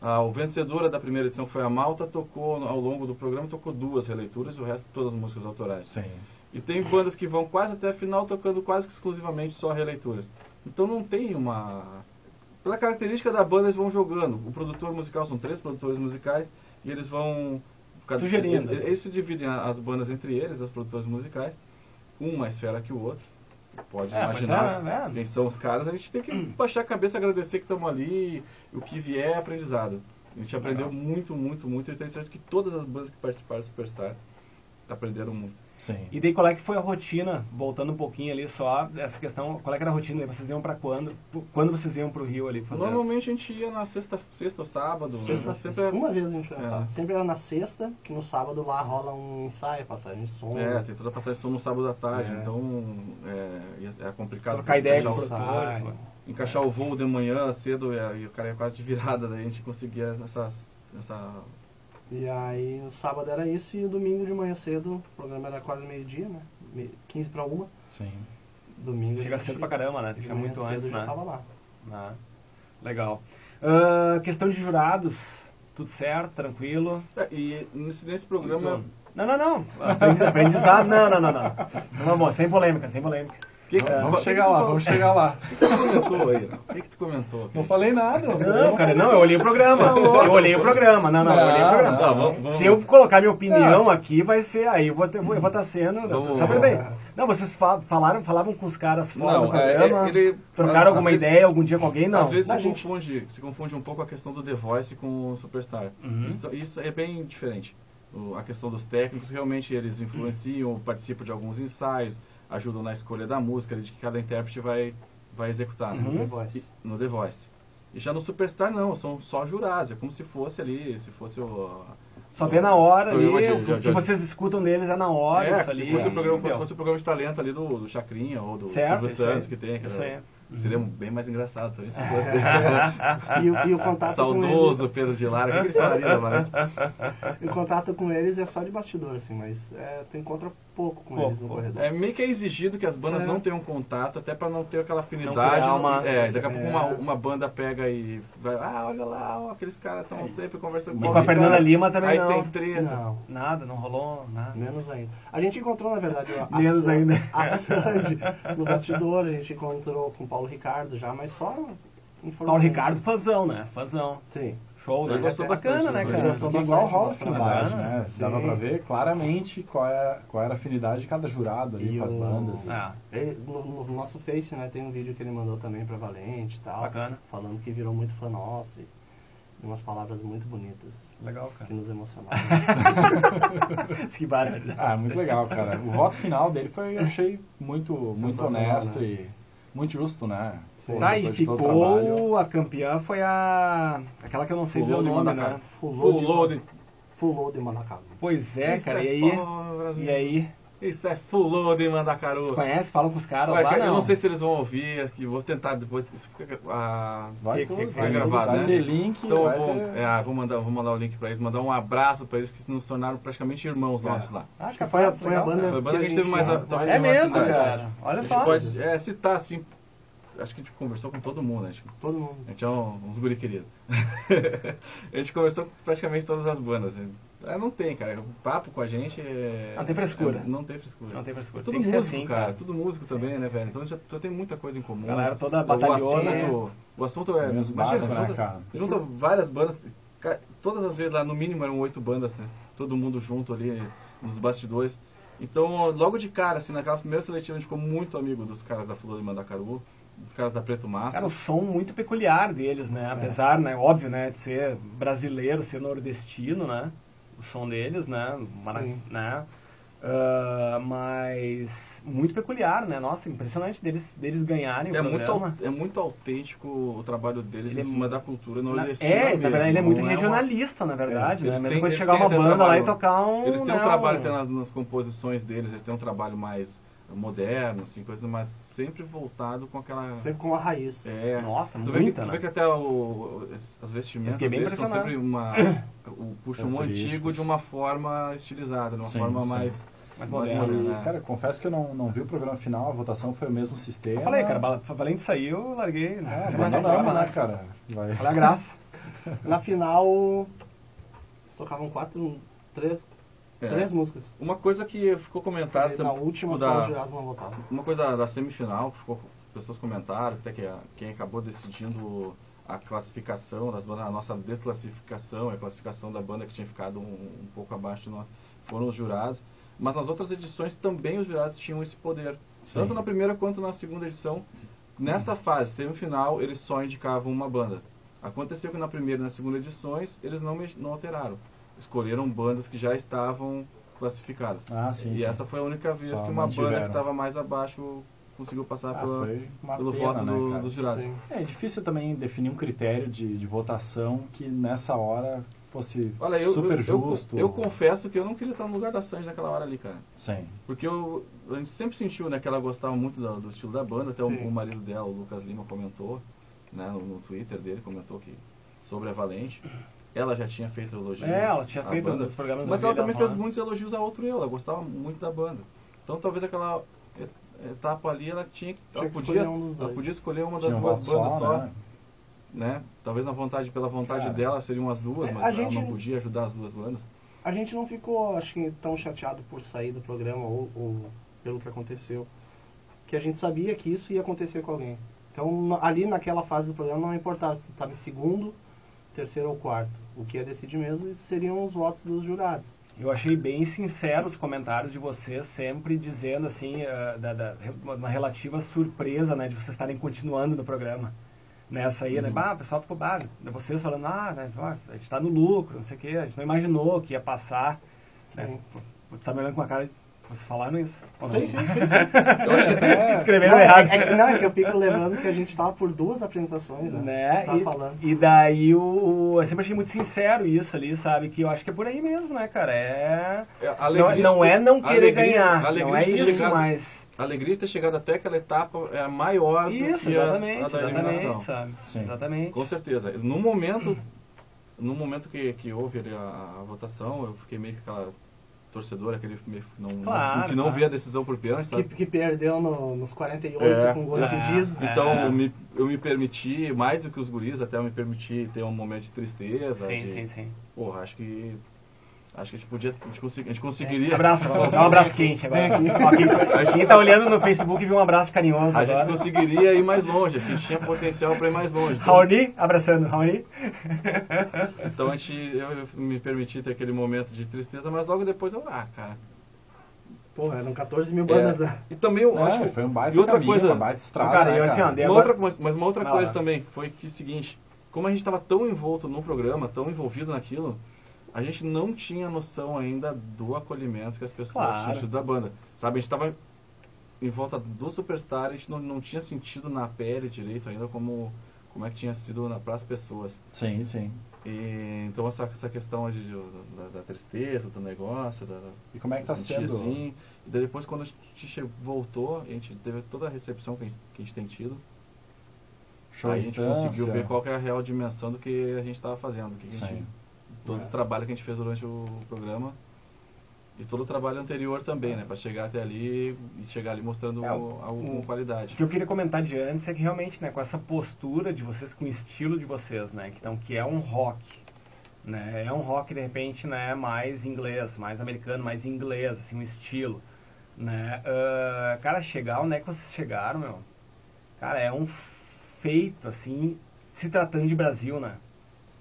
Ah, o vencedora da primeira edição foi a Malta, tocou ao longo do programa tocou duas releituras e o resto todas as músicas autorais. Sim. E tem bandas que vão quase até a final tocando quase que exclusivamente só releituras. Então não tem uma. Pela característica da banda, eles vão jogando. O produtor musical são três produtores musicais e eles vão. Sugerindo. Eles, eles se dividem a- as bandas entre eles, os produtores musicais, um mais fera que o outro. Pode É, imaginar é, é. quem são os caras. A gente tem que baixar a cabeça, agradecer que estamos ali. O que vier é aprendizado. A gente aprendeu muito, muito, muito. E tenho certeza que todas as bandas que participaram do Superstar aprenderam muito. Sim. E daí qual é que foi a rotina, voltando um pouquinho ali só, essa questão, qual é que era a rotina? Vocês iam pra quando? Quando vocês iam pro Rio ali fazer? Normalmente a gente ia na sexta, sexta ou sábado. Sexta, sempre é- Uma vez a gente foi É. Sempre era na sexta, que no sábado lá rola um ensaio, passagem de som. É, tem toda a passagem de som no sábado à tarde, É. então é, é complicado. Trocar ideia com encaixar, os o- produtores. encaixar o voo de manhã cedo e, e o cara é quase de virada, daí a gente conseguia essas, essa... E aí o sábado era isso e o domingo de manhã cedo, o programa era quase meio-dia, né? Me- 15 para uma. Sim. Domingo Chega cedo pra caramba, né? Tem que chegar muito cedo antes, já né? tava lá. Ah, legal. Ah, questão de jurados, tudo certo, tranquilo? É, e nesse, nesse programa... Não, não, não. [laughs] Aprendi- Aprendizado, não, não, não, não. Vamos, sem polêmica, sem polêmica. Que que É, vamos que chegar que lá, falou? vamos chegar lá. [laughs] O que tu comentou aí? O que, que tu comentou? Não falei nada. Não, cara, não, eu olhei o programa. Eu olhei o programa. Não, não, eu olhei o programa. Não, vamos, vamos. Se eu colocar minha opinião aqui, vai ser. Aí eu vou estar eu vou tá sendo. Só pra bem. Não, vocês fa- falaram, falavam com os caras fora do é, programa. é, ele- trocaram às- alguma às vezes- ideia algum dia com alguém? Não. Às vezes A se, gente- confunde, se confunde um pouco a questão do The Voice com o Superstar. Uhum. Isso, isso é bem diferente. O- a questão dos técnicos, realmente eles influenciam, participam de alguns ensaios, ajudam na escolha da música, de que cada intérprete vai, vai executar. né? Uhum. The Voice. E- no The Voice. E já no Superstar não, são só jurados, é como se fosse ali, se fosse o... Só vê na hora ali, de- o que, de- de- vocês escutam deles é na hora, é, isso ali. se fosse, o programa, entendeu? se fosse o programa de talentos ali do, do Chacrinha ou do Certo, Silvio. Santos que tem, que Isso era- aí. seria bem mais engraçado também se fosse [laughs] E, o- e o contato com eles, saudoso Pedro de Lara, o que que ele falaria da Valente? e o contato com eles é só de bastidor, assim, mas é, tu encontra pouco com Pouco, eles no pouco. corredor. É meio que é exigido que as bandas É. não tenham contato, até pra não ter aquela afinidade. criar uma- É, daqui a pouco É. uma, uma banda pega e vai, ah, olha lá, ó, aqueles caras estão É. sempre conversando E com a Fernanda cara. Lima também Aí não. tem treta. Não, Nada, não rolou nada. menos ainda. A gente encontrou, na verdade, a, Menos Sa- ainda. a Sandy no bastidor, a gente encontrou com o Paulo Ricardo já, mas só. Paulo Ricardo, fãzão, né? Fãzão. Sim. Show, né? Ele gostou É bacana, bastante, né, ele cara? gostou igual bastante. afinidade, Bacana. né? Sim. Dava pra ver claramente qual, é, qual era a afinidade de cada jurado ali E com as o- bandas. e- Ah, Ele- no, no nosso Face, né, tem um vídeo que ele mandou também pra Valente e tal. Bacana. Falando que virou muito fã nosso e umas palavras muito bonitas legal, que cara. nos emocionaram. [laughs] que barulho. Ah, muito legal, cara. O voto final dele foi, eu achei muito, muito honesto né? e muito justo, né? Sim. Tá, e de ficou, a campeã foi a... Aquela que eu não sei Full dizer o nome, né? Load. full load em Manacaba. Pois é, Isso cara, é e aí? Brasil. E aí? Isso é full load em Você Mandacaru. conhece? Fala com os caras Olha, lá, não? eu não sei se eles vão ouvir aqui, vou tentar depois. Isso fica, ah, Vai Que- tudo, que- vai, gravado, vai né? ter link, Então eu vai vou, ter... é, vou, mandar, vou mandar o link pra eles, mandar um abraço pra eles que se nos tornaram praticamente irmãos É. nossos lá. Ah, Acho que foi a- foi a banda-. Foi a banda que a gente teve mais. a- É mesmo, cara. Olha só. pode é, citar assim. Acho que a gente conversou com todo mundo, né? Que Todo mundo. A gente é um- uns guri queridos. [laughs] a gente conversou com praticamente todas as bandas. É, não tem, cara. O papo com a gente é. Não tem frescura. é- não tem frescura. Não tem frescura. É tudo Tem músico, assim, cara. cara. Tudo músico Sim, também, sim, né, sim. velho? Então já, já tem muita coisa em comum. Galera toda o batalhona. assunto, o assunto é. Menos imagina, né, junta, cara? junta várias bandas. Todas as vezes lá, no mínimo, eram oito bandas, né? Todo mundo junto ali nos bastidores. Então, logo de cara, assim, naquela primeira seletiva, a gente ficou muito amigo dos caras da Flor de Mandacaru, dos caras da Preto Massa. Cara, o som muito peculiar deles, É. né? Apesar, né, óbvio, né, de ser brasileiro, ser nordestino, né? O som deles, né? Mara- né? Ah, mas muito peculiar, né? Nossa, impressionante deles, deles ganharem É o muito, programa. é muito autêntico o trabalho deles Ele em é cima da cultura Na- nordestina é, mesmo. na verdade, ele é muito não uma- regionalista, na verdade, É, né? coisa eles chegar uma banda lá trabalho- e tocar um... Eles têm um né, trabalho um- nas, nas composições deles, eles têm um trabalho mais moderno, assim, coisas mais sempre voltado com aquela... Sempre com a raiz. É, Nossa, tu vê, que, muita, tu né? vê que até o, as vestimentas fiquei bem deles são impressionado. sempre uma... [coughs] o puxam um Característicos. antigo de uma forma estilizada, de uma Sim, forma sim. mais... Mais moderna, E, né? cara, confesso que eu não, não vi o programa final, a votação foi o mesmo sistema. Eu falei, cara, Bala- Valente saiu, eu larguei, né? É, Mas mas não, não, não, né, cara? Vai. Olha a graça. [laughs] Na final, eles tocavam quatro, três, É. três músicas. Uma coisa que ficou comentada... E na última tipo, só da- os jurados não votavam. Uma coisa da, da semifinal, que ficou, pessoas comentaram, até que a- quem acabou decidindo a classificação das bandas, a nossa desclassificação, a classificação da banda que tinha ficado um, um pouco abaixo de nós, foram os jurados. Mas nas outras edições também os jurados tinham esse poder. Sim. Tanto na primeira quanto na segunda edição. Nessa fase, semifinal, eles só indicavam uma banda. Aconteceu que na primeira e na segunda edições, eles não, não alteraram. Escolheram bandas que já estavam classificadas. Ah, sim, e sim. essa foi a única vez Só que uma banda mantiveram. que estava mais abaixo conseguiu passar Ah, pela- pelo pena, voto né, do- dos jurados. Sim. É difícil também definir um critério de, de votação que nessa hora fosse Olha, eu, super eu, justo. Eu, eu confesso que eu não queria estar no lugar da Sandy naquela hora ali, cara. Sim. Porque eu, a gente sempre sentiu né, que ela gostava muito do, do estilo da banda. Até o, o marido dela, o Lucas Lima, comentou né, no, no Twitter dele, comentou que sobre a Valente. Ela já tinha feito elogios. É, ela tinha feito banda. programas Mas ela também ela fez muitos elogios a outro eu. Ela gostava muito da banda. Então talvez aquela e- etapa ali ela tinha, que- ela Tinha que podia, escolher um dos ela podia escolher uma das Tinha um duas bandas só, só, né? né? Talvez na vontade, pela vontade Cara. dela seriam as duas, É, mas a ela gente- não podia ajudar as duas bandas. A gente não ficou, acho que, tão chateado por sair do programa ou, ou pelo que aconteceu. Que a gente sabia que isso ia acontecer com alguém. Então, ali naquela fase do programa, não importava se tu estava em segundo, terceiro ou quarto. O que ia decidir mesmo seriam os votos dos jurados. Eu achei bem sinceros os comentários de vocês, sempre dizendo assim, eh, da, da- uma relativa surpresa, né, de vocês estarem continuando no programa. Nessa aí, né, Uhum. bah, o pessoal ficou, bah, vocês falando, ah, né, ó, a gente tá no lucro, não sei o quê, a gente não imaginou que ia passar. Né, Sim. tu tá me olhando com uma cara, Vocês falaram isso? Sim, sim, sim, sim. Eu achei até... Escreveram Não, errado. é, é que, não, é que eu fico lembrando que a gente tava por duas apresentações, né? né? Tava E, falando. e daí o, o- eu sempre achei muito sincero isso ali, sabe? Que eu acho que é por aí mesmo, né, cara? É. a Não, alegria não é não a querer alegria- ganhar. a alegria Não é isso, chegado- mas. A alegria de ter chegado até aquela etapa é maior Isso, do que a- exatamente, a, da exatamente, sabe? Sim. Exatamente. Com certeza. No momento, no momento que, que houve ali a, a votação, eu fiquei meio que aquela torcedora, aquele não, Claro, que não claro. via a decisão por pênalti, Que, que perdeu no- nos 48 É, com gol é. impedido. Então, É. eu, me, eu me permiti, mais do que os guris, até eu me permiti ter um momento de tristeza. Sim, de, sim, sim. Porra, acho que. Acho que a gente podia. A gente, consegui- a gente conseguiria. Abraço, dá um abraço quente agora. Ó, quem, tá- quem tá olhando no Facebook viu um abraço carinhoso A gente agora. conseguiria ir mais longe, a gente tinha potencial para ir mais longe. Então, Raoni, abraçando, Raoni. então a gente, eu, eu me permiti ter aquele momento de tristeza, mas logo depois eu, ah, cara. Pô, eram 14 mil bandas, né? E também eu acho É, que foi um baita E outra caminho, coisa- uma baita estrada, Cara, né, eu assim, Uma outra, mas, mas uma outra Vai coisa lá. também foi que é o seguinte, como a gente estava tão envolto no programa, tão envolvido naquilo, a gente não tinha noção ainda do acolhimento que as pessoas Claro. tinham tido da banda. Sabe, a gente estava em volta do Superstar, a gente não, não tinha sentido na pele direito ainda como, como é que tinha sido para as pessoas. Sim, sim. E, então essa, essa questão de, de- da, da tristeza, do negócio, da, E como é que tá sentir sendo? assim. E daí depois quando a gente voltou, a gente teve toda a recepção que a gente, que a gente tem tido. Show aí a gente conseguiu ver qual que é a real dimensão do que a gente estava fazendo. Que a gente, Sim. Todo É. o trabalho que a gente fez durante o programa. E todo o trabalho anterior também, né? Pra chegar até ali e chegar ali mostrando É, o- qualidade. O que eu queria comentar de antes é que realmente, né, com essa postura de vocês, com o estilo de vocês, né, então, que é um rock, né, é um rock, de repente, né, mais inglês, mais americano, mais inglês, assim, um estilo, né, Ah, cara, chegar onde é que vocês chegaram, meu, cara, é um feito, assim, se tratando de Brasil, né,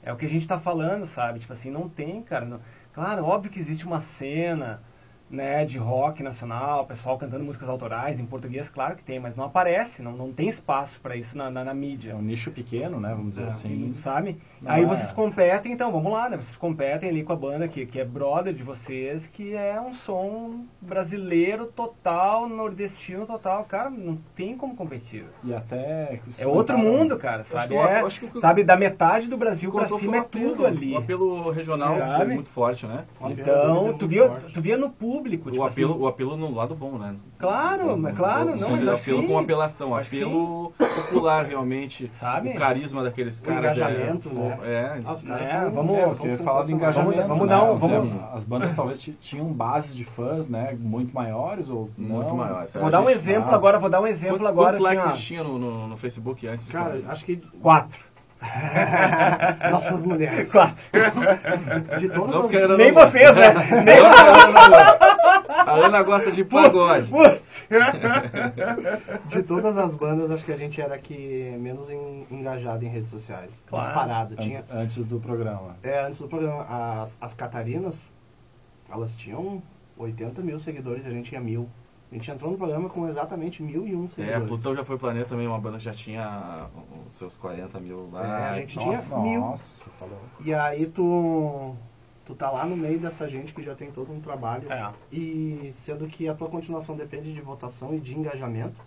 é o que a gente tá falando, sabe, tipo assim, não tem, cara, não- claro, óbvio que existe uma cena, né, de rock nacional, pessoal cantando músicas autorais em português, claro que tem, mas não aparece, não, não tem espaço para isso na, na, na mídia. É um nicho pequeno, né? Vamos dizer É. assim. Sabe? Não Aí é. vocês competem, então, vamos lá, né? Vocês competem ali com a banda que, que é brother de vocês, que é um som brasileiro total, nordestino total. Cara, não tem como competir. E até. É outro mundo, cara, Acho sabe? que É, que sabe, da metade do Brasil foi cima é apelo, tudo ali. O apelo regional Sabe? foi muito forte, né? É Então, muito tu via, forte. tu via no público, tipo o, apelo, assim, o apelo no lado bom, né? Claro, O- o- claro, o- não, mas o acho apelo com apelação, apelo popular realmente. Sabe? O carisma daqueles O caras. engajamento, é, né? É, Ah, caras É, são- vamos- é, É, porque falar do engajamento. Vamos né? dar um- Vamos vamos- As bandas talvez ti- tinham bases de fãs, né? Muito maiores ou Muito não. maiores. Vou dar um exemplo ah, agora, vou dar um exemplo Quantos, agora quantos likes assim, vocês tinham no, no, no Facebook antes? Cara, acho que quatro. [laughs] nossas mulheres. Quatro. De todas Não as... quero- Nem não- vocês, né? Nem Não, a Ana gosta. A Ana gosta de pagode. Putz. De todas as bandas, acho que a gente era que menos en- engajada em redes sociais. Claro. Disparado. Tinha, Antes do programa. é, antes do programa, as, as Catarinas, elas tinham 80 mil seguidores e a gente tinha mil. A gente entrou no programa com exatamente mil e um É, seguidores. Plutão já foi planeta também, uma banda que já tinha os seus 40 mil lá. É, a gente Nossa, tinha mil. Nossa, tá louco. E aí tu, tu tá lá no meio dessa gente que já tem todo um trabalho. É. E sendo que a tua continuação depende de votação e de engajamento.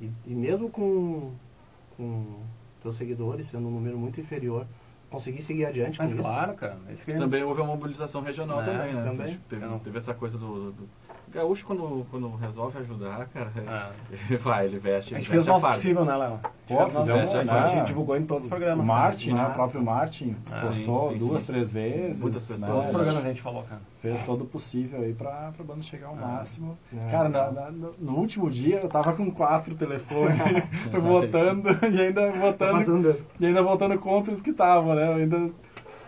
E, e mesmo com, com teus seguidores sendo um número muito inferior, conseguir seguir adiante Mas com claro, cara. Isso que Também houve uma mobilização regional É, também, né? também. Teve, teve essa coisa do, do- Gaúcho, quando, quando resolve ajudar, cara, É. ele vai, ele veste, A gente fez o nosso farda. possível, né, Léo? Pô, A gente fez o nosso fizemos, possível, né? A gente divulgou em todos os O programas. Martin, né? Mas- O próprio Martin Ah, postou sim, sim, duas, sim. três vezes. Muitas né? pessoas. Todos os programas a gente falou, cara. Fez todo o possível aí pra, pra banda chegar ao Ah. máximo. É. Cara, na- na- no, último dia eu tava com quatro telefones [laughs] [laughs] votando e ainda Tá votando, e ainda votando contra os que estavam, né? Eu ainda,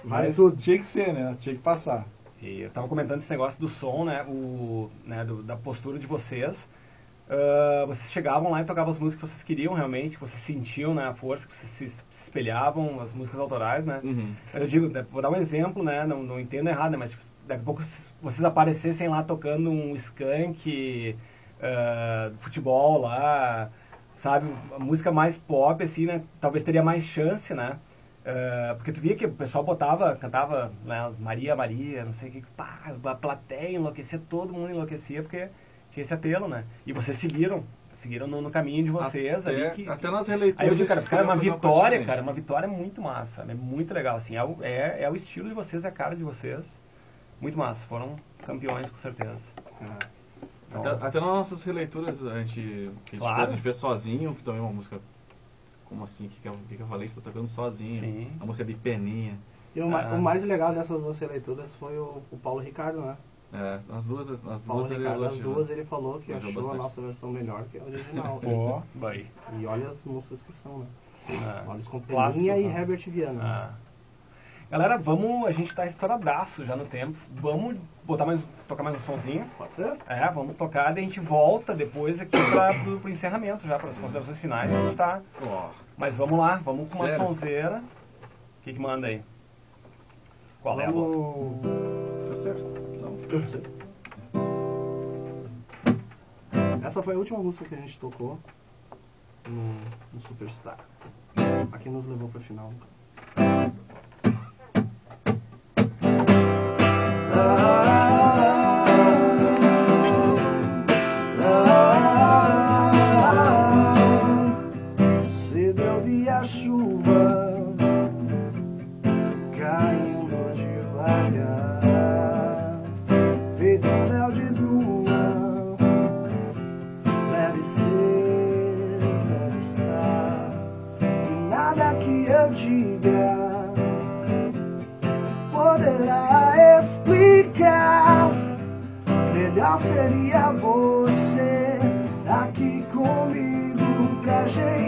mas tudo. tinha que ser, né? Tinha que passar. E eu tava comentando esse negócio do som, né? O, né do- da postura de vocês. Ah, vocês chegavam lá e tocavam as músicas que vocês queriam realmente, que vocês sentiam, né? A força, que vocês se, se espelhavam, as músicas autorais, né? Uhum. Eu digo, né, vou dar um exemplo, né? Não, não entendo errado, né? Mas tipo, daqui a pouco vocês aparecessem lá tocando um skunk, ah, futebol lá, sabe? A música mais pop, assim, né? Talvez teria mais chance, né? Uh, porque tu via que o pessoal botava, cantava né, Maria, Maria, não sei o que, pá, a plateia enlouquecia, todo mundo enlouquecia, porque tinha esse apelo, né? E vocês seguiram, seguiram no, no caminho de vocês até, ali. Que, até nas releituras. Aí eu digo, cara, cara é uma vitória, cara, uma vitória muito massa, é muito legal, assim, é o, é, é o estilo de vocês, é a cara de vocês. Muito massa, foram campeões com certeza. Então, até, até, nas nossas releituras a gente, a gente, claro. fez, a gente fez sozinho, que também é uma música como assim? O que, que, eu, que, que eu falei? Você tá tocando sozinho. Sim. A música de peninha. E o, ah. o, mais legal dessas duas releituras foi o, o Paulo Ricardo, né? É, as duas, as Paulo duas Ricardo, ele as duas ele falou que achou bastante. a nossa versão melhor que a original. [laughs] Pô, vai. E olha as músicas que são, né? Ah. Olha com Clássicos, Peninha e né? Herbert Viana. Ah. Galera, vamos, a gente tá estouradaço já no tempo. Vamos botar mais, tocar mais um sonzinho. Pode ser? É, vamos tocar, daí a gente volta depois aqui pra, pro, pro encerramento já, para as considerações finais. A gente tá. Mas vamos lá, vamos com uma Sério? sonzeira. O que, que manda aí? Qual é a boa? Tá certo. Não. Eu sei. Essa foi a última música que a gente tocou no, no Superstar. Aqui nos levou pra final, Cedo Seria você aqui comigo pra gente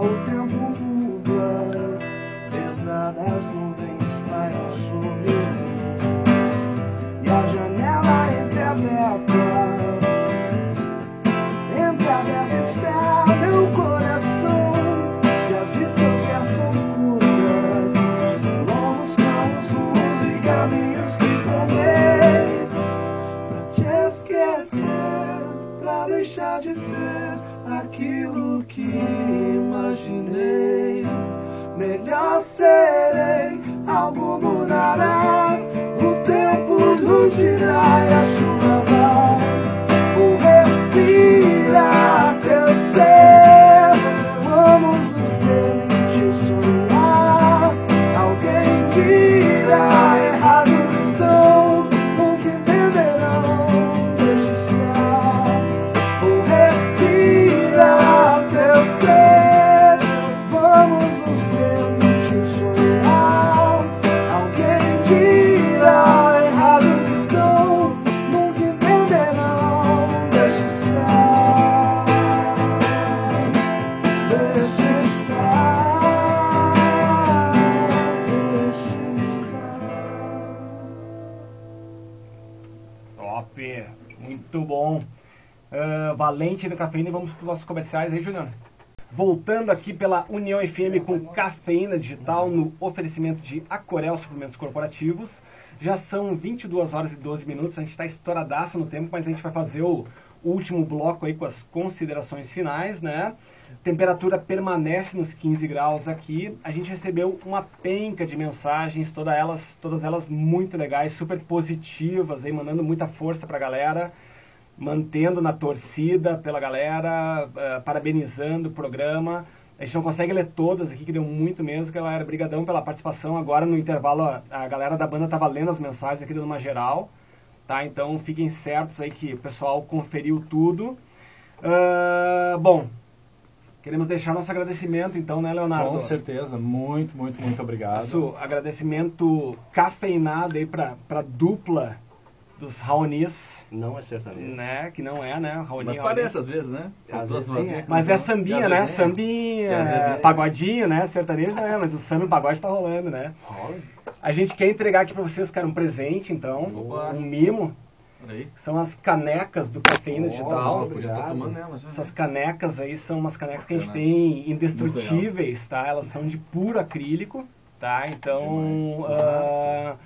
Nem Valente do Cafeína e vamos para os nossos comerciais aí, Juliano. Voltando aqui pela União FM com cafeína digital no oferecimento de Acorel Suplementos Corporativos. Já são 22 horas e 12 minutos, a gente está estouradaço no tempo, mas a gente vai fazer o último bloco aí com as considerações finais, né? Temperatura permanece nos 15 graus aqui. A gente recebeu uma penca de mensagens, todas elas, todas elas muito legais, super positivas, aí, mandando muita força pra galera mantendo na torcida pela galera, eh, parabenizando o programa. A gente não consegue ler todas aqui, que deu muito mesmo, galera. Brigadão pela participação. Agora no intervalo a, a galera da banda tava lendo as mensagens aqui dando uma geral, tá? Então fiquem certos aí que o pessoal conferiu tudo. Ah, bom, queremos deixar nosso agradecimento então, né, Leonardo? Com certeza, muito, muito, muito obrigado. Nosso agradecimento cafeinado aí pra, pra dupla dos Raonis, Não é sertanejo. né? Que não é, né? Raoni, Mas parece às vezes, né? Às As duas vezes é. Mas é sambinha, né? é. Sambinha, às vezes nem pagodinho, né? Sertanejo não é, mas o samba e o pagode tá rolando, né? Rola. A gente quer entregar aqui pra vocês, cara, um presente, então, Opa. um mimo. Olha aí. São as canecas do Cafeína Oh, Digital. Né? Essas canecas aí são umas canecas que a gente tem indestrutíveis, tá? Elas são de puro acrílico, tá? Então, Demais.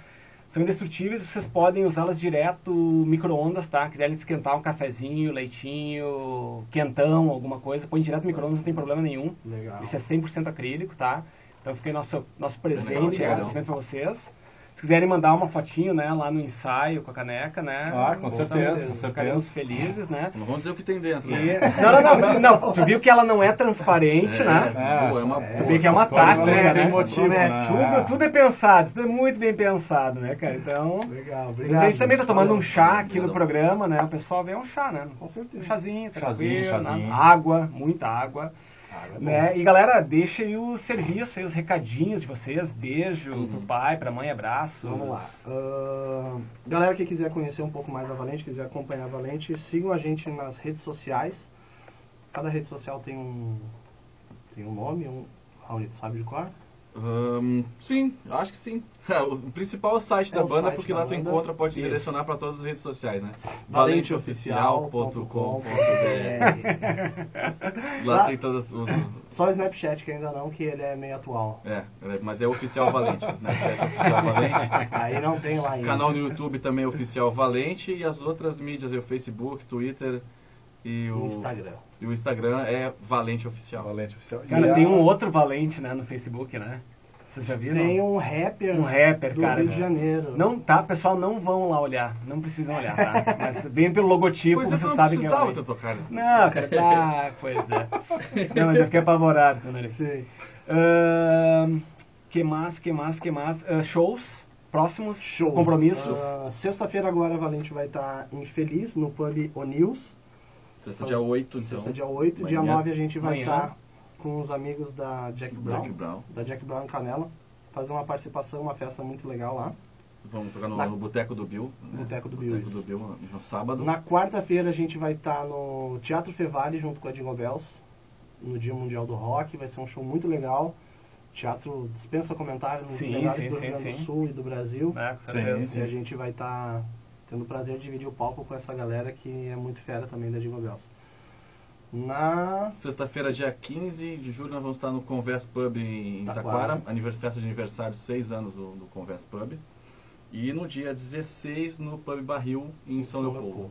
São indestrutíveis, vocês podem usá-las direto micro-ondas, tá? Quiserem esquentar um cafezinho, leitinho, quentão, alguma coisa, põe direto no micro-ondas, não tem problema nenhum. Legal. Isso é 100% acrílico, tá? Então fica aí nosso, nosso presente, agradecimento pra vocês. Se quiserem mandar uma fotinho, né, lá no ensaio com a caneca, né? Ah, com certeza, com Ficaremos certeza. felizes, né? Não vamos dizer o que tem dentro. E- né? Não, não, não, não. Tu viu que ela não é transparente, né? É, é uma Tu vê que é uma tática, não né? tem motivo, né? Tudo, tudo é pensado, tudo é muito bem pensado, né, cara? Então. Legal, Mas obrigado. a gente também tá tomando um chá aqui no programa, né? O pessoal vê um chá, né? Com Um certeza. chazinho, Chazinho, tranquilo, chazinho. né? água, muita água. Ah, é. Né? E galera, deixa aí o serviço, aí os recadinhos de vocês. Beijo Uhum. pro pai, pra mãe, abraço. Vamos lá. Ahn, galera que quiser conhecer um pouco mais a Valente, quiser acompanhar a Valente, sigam a gente nas redes sociais. Cada rede social tem um, tem um nome, um, tu sabe de cor? Sim, acho que sim. o principal é o site É da o banda, site porque da lá tu banda. encontra, pode Isso. direcionar para todas as redes sociais, né? valenteoficial.com.br [laughs] Lá- tem todas os... Só o Snapchat que ainda não, que ele é meio atual. É, é, mas é oficial Valente. Snapchat é oficial Valente. [laughs] Aí não tem lá ainda. Canal no YouTube também é oficial Valente. E as outras mídias, é o Facebook, Twitter e o Instagram. E o Instagram é Valente Oficial. Valente oficial. Cara, E a- tem um outro valente, né, no Facebook, né? Vocês já viram? Tem um rapper, Um rapper, do cara. Rio de Janeiro. Não, tá, pessoal, não vão lá olhar. Não precisam olhar, tá? [laughs] Mas vem pelo logotipo, Pois é, não sabem que é precisava o ter tocado isso. Não, cara, tá, [laughs] pois é. Não, mas eu fiquei apavorado quando ele... Sim. Ahn, que mais, que mais, que mais? Ah, shows próximos, Shows. compromissos. Ah, Sexta-feira agora a Valente vai estar em Feliz, no pub O'Neills. Sexta dia 8, então. Sexta dia 8. Dia Manhã. 9 a gente vai estar com os amigos da Jack Brown. Black Brown. Da Jack Brown Canela. Fazer uma participação, uma festa muito legal lá. Vamos tocar no, Na- no Boteco do Bill. né? Boteco do Bill, Boteco isso. do Bill no, no sábado. Na quarta-feira a gente vai estar no Teatro Fevale junto com a Jingle Bells. No Dia Mundial do Rock. Vai ser um show muito legal. Teatro dispensa comentários nos Sim, melhores sim, do sim, Rio Grande do sim. Sul e do Brasil. Com Sim, certeza. sim. E a gente vai estar tendo o prazer de dividir o palco com essa galera que é muito fera também da Jingle Bells. Na Sexta-feira, dia 15 de julho, nós vamos estar no Converse Pub em Taquara. Taquara. Anivers- Festa de aniversário, 6 anos do, do Converse Pub. E no dia 16, no Pub Barril, em, São, Leopoldo.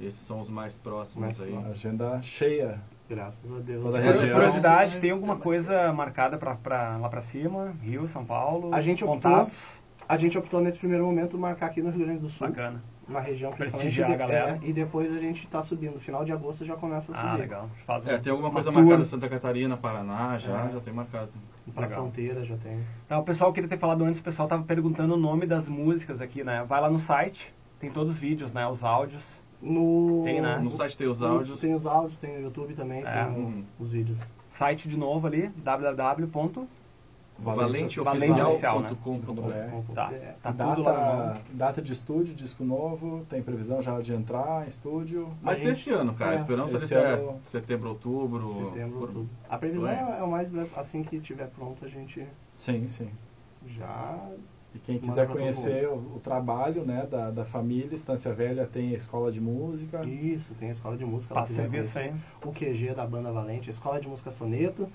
Esses são os mais próximos Mais aí. próximos. Agenda cheia. Graças a Deus. Toda a região. Curiosidade, tem alguma coisa marcada pra, pra, lá pra cima? Rio, São Paulo? A gente optou- Contatos? A gente optou nesse primeiro momento marcar aqui no Rio Grande do Sul, Bacana. uma região que Prestigiar a galera. é, e depois a gente está subindo. Final de agosto já começa a subir. Ah, legal. Faz É, um- tem alguma uma coisa tour. marcada em Santa Catarina, Paraná, já, É. já tem marcado. Pra Legal. fronteira já tem. O pessoal queria ter falado antes, o pessoal tava perguntando o nome das músicas aqui, né? Vai lá no site, tem todos os vídeos, né? Os áudios. No, Tem, né? No site tem os áudios. Tem os áudios, tem o YouTube também, É. tem os vídeos. Site de novo ali, www. Valenteoficial.com.br Tá, É. tá na mão. Data, data de estúdio, disco novo, tem previsão já de entrar em estúdio. Ser gente- esse ano, cara. é, Esperamos esse até ano- setembro, outubro. Setembro, outubro. A previsão É. é o mais breve, assim que tiver pronto a gente Sim, sim. já... E quem quiser conhecer o, o trabalho né, da, da família, Estância Velha tem a escola de música. Isso, tem a escola de música. Passa serviço aí. O QG da Banda Valente, a escola de música Soneto.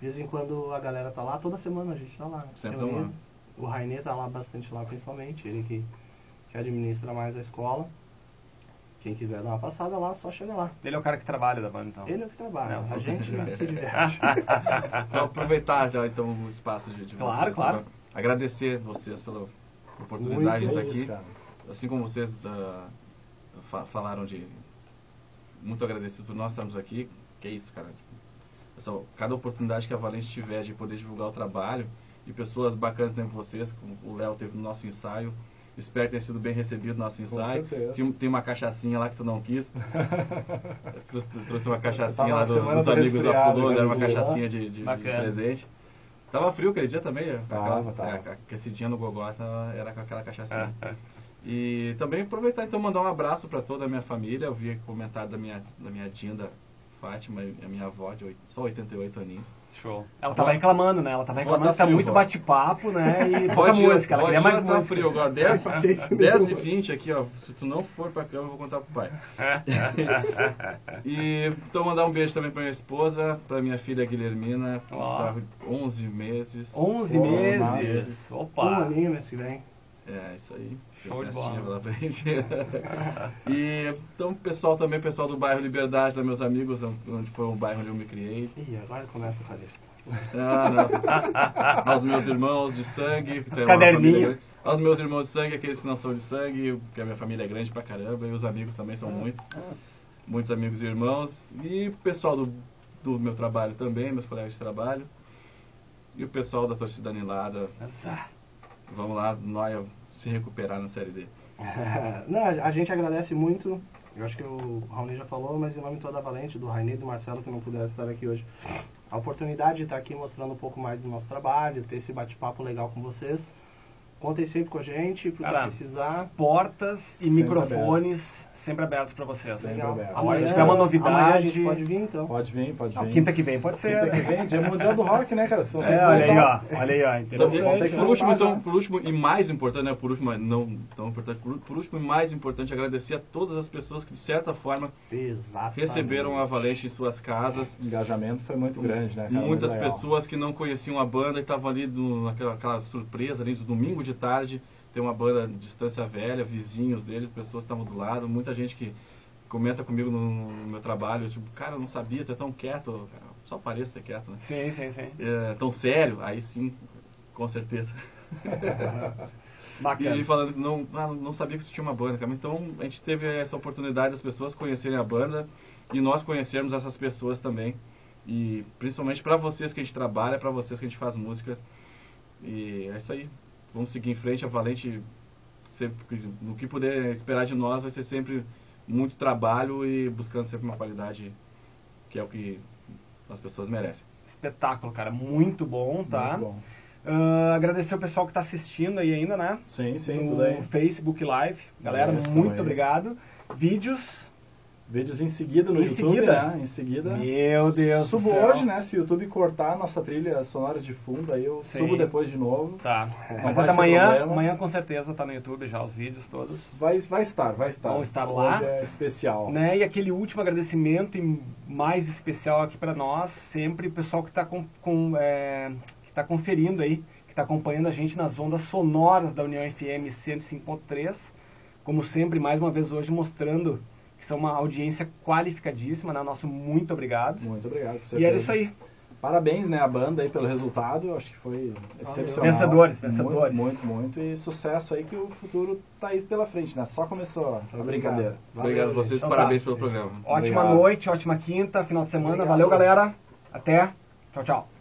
De vez em quando a galera tá lá, toda semana a gente tá lá. Sempre reunido. lá. O Rainê tá lá bastante lá, principalmente, ele que, que administra mais a escola. Quem quiser dar uma passada lá, só chega lá. Ele é o cara que trabalha da banda, então. Ele é o que trabalha, Não, a gente [laughs] se diverte. [laughs] Então, aproveitar já então o espaço de, de Claro, vocês. claro. Agradecer vocês pela oportunidade Muito de estar isso, aqui. cara. Assim como vocês ah, fa- falaram de. Muito agradecido por nós estarmos aqui. Que é isso, cara. Essa- cada oportunidade que a Valente tiver de poder divulgar o trabalho e pessoas bacanas como vocês, como o Léo teve no nosso ensaio. Espero que tenha sido bem recebido no nosso Com ensaio. certeza. Tem, tem uma cachaçinha lá que tu não quis. Eu [laughs] trouxe, trouxe uma cachaçinha lá do, dos do amigos da Fulô, né, deram uma cachaçinha de, de- de Bacana. presente. Tava frio aquele dia também. Tava, aquela, tava. é, aquecidinha no Gogota era com aquela cachaçinha. É, é. E também aproveitar então mandar um abraço para toda a minha família. Eu vi comentário da minha, da minha Dinda Fátima, a minha avó, de oit- só 88 aninhos. Show. Ela tava reclamando, né? Ela tava reclamando que tá frio, muito bate-papo, né? [laughs] E pouca Pode- música. Ela queria mais tá música. frio agora, 10, paciência 10 e nenhuma. 20 aqui, ó. Se tu não for pra cama, eu vou contar pro pai. [laughs] e então mandar um beijo também pra minha esposa, pra minha filha Guilhermina, que Ó. tá 11 meses. 11 Pô, meses. Um Opa. aninho mês que vem. É, isso aí. Show de bola. pela frente. [laughs] e então, pessoal também, pessoal do bairro Liberdade, da meus amigos, onde foi o bairro onde eu me criei. Ih, agora começa com a lista. Ah, não. [laughs] Aos meus irmãos de sangue, Caderninho. Aos meus irmãos de sangue, aqueles que não são de sangue, porque a minha família é grande pra caramba, e os amigos também são muitos. Muitos amigos e irmãos. E o pessoal do, do meu trabalho também, meus colegas de trabalho. E o pessoal da torcida anilada. Essa. Vamos lá, nós se recuperar na Série D. [laughs] Não, a gente agradece muito. Eu acho que o Raoni já falou, mas em nome toda a Valente, do Rainei e do Marcelo, que não puderam estar aqui hoje, a oportunidade de estar aqui mostrando um pouco mais do nosso trabalho, ter esse bate-papo legal com vocês. Contem sempre com a gente, Cara, precisar. portas e Sempre microfones sempre abertos pra vocês. Sempre Legal. aberto. Amanhã, se tiver uma novidade- amanhã a gente pode vir, então. Pode vir, pode Não, vir. quinta que vem pode ser. Quinta que vem, dia mundial do rock, né, cara? Só É, olha aí, ó. Olha aí, ó. Então, Interessante. Que por último, então, por último e mais importante, né? Por último, mas não tão importante, por, por último e mais importante, agradecer a todas as pessoas que, de certa forma, Exatamente. receberam a Valente em suas casas. O engajamento foi muito grande, né, cara? Muitas pessoas que não conheciam a banda e estavam ali do, naquela aquela surpresa ali do domingo de tarde. Tem uma banda de distância velha, vizinhos deles, pessoas que estavam do lado, muita gente que comenta comigo no, no meu trabalho, tipo, cara, eu não sabia, tu é tão quieto, cara, só pareço ser quieto, né? Sim, sim, sim. É, tão sério, aí sim, com certeza. [laughs] E Bacana. ele falando que não, ah, não sabia que você tinha uma banda, cara. Então a gente teve essa oportunidade das pessoas conhecerem a banda e nós conhecermos essas pessoas também. E principalmente para vocês que a gente trabalha, para vocês que a gente faz música. E é isso aí. Vamos seguir em frente. A Valente, sempre, no que puder esperar de nós, vai ser sempre muito trabalho e buscando sempre uma qualidade que é o que as pessoas merecem. Espetáculo, cara. Muito bom, tá? Muito bom. Ah, agradecer o pessoal que tá assistindo aí ainda, né? Sim, sim, no tudo aí. Facebook Live. Galera, muito obrigado. Vídeos. Vídeos em seguida no Em YouTube, seguida? né? Em seguida. Meu Deus Subo do céu. hoje, né? Se o YouTube cortar a nossa trilha sonora de fundo, aí eu Sim. subo depois de novo. Tá. Mas até amanhã, problema. amanhã com certeza tá no YouTube já os vídeos todos. Vai, vai estar, vai estar. Vão estar lá. Hoje é especial. Né? E aquele último agradecimento e mais especial aqui para nós, sempre o pessoal que está com, com, é, que tá conferindo aí, que está acompanhando a gente nas ondas sonoras da União FM 105.3. Como sempre, mais uma vez hoje mostrando são uma audiência qualificadíssima, né? Nosso muito obrigado. Muito obrigado. E era isso aí. Parabéns, né, a banda aí pelo resultado. Eu acho que foi excepcional. Vencedores, vencedores. Muito, muito, muito. E sucesso aí que o futuro tá aí pela frente, né? Só começou a brincadeira. Valeu, Obrigado a vocês, Então tá. parabéns pelo programa. Ótima Obrigado. noite, ótima quinta, final de semana. Obrigado. Valeu, galera. Até. Tchau, tchau.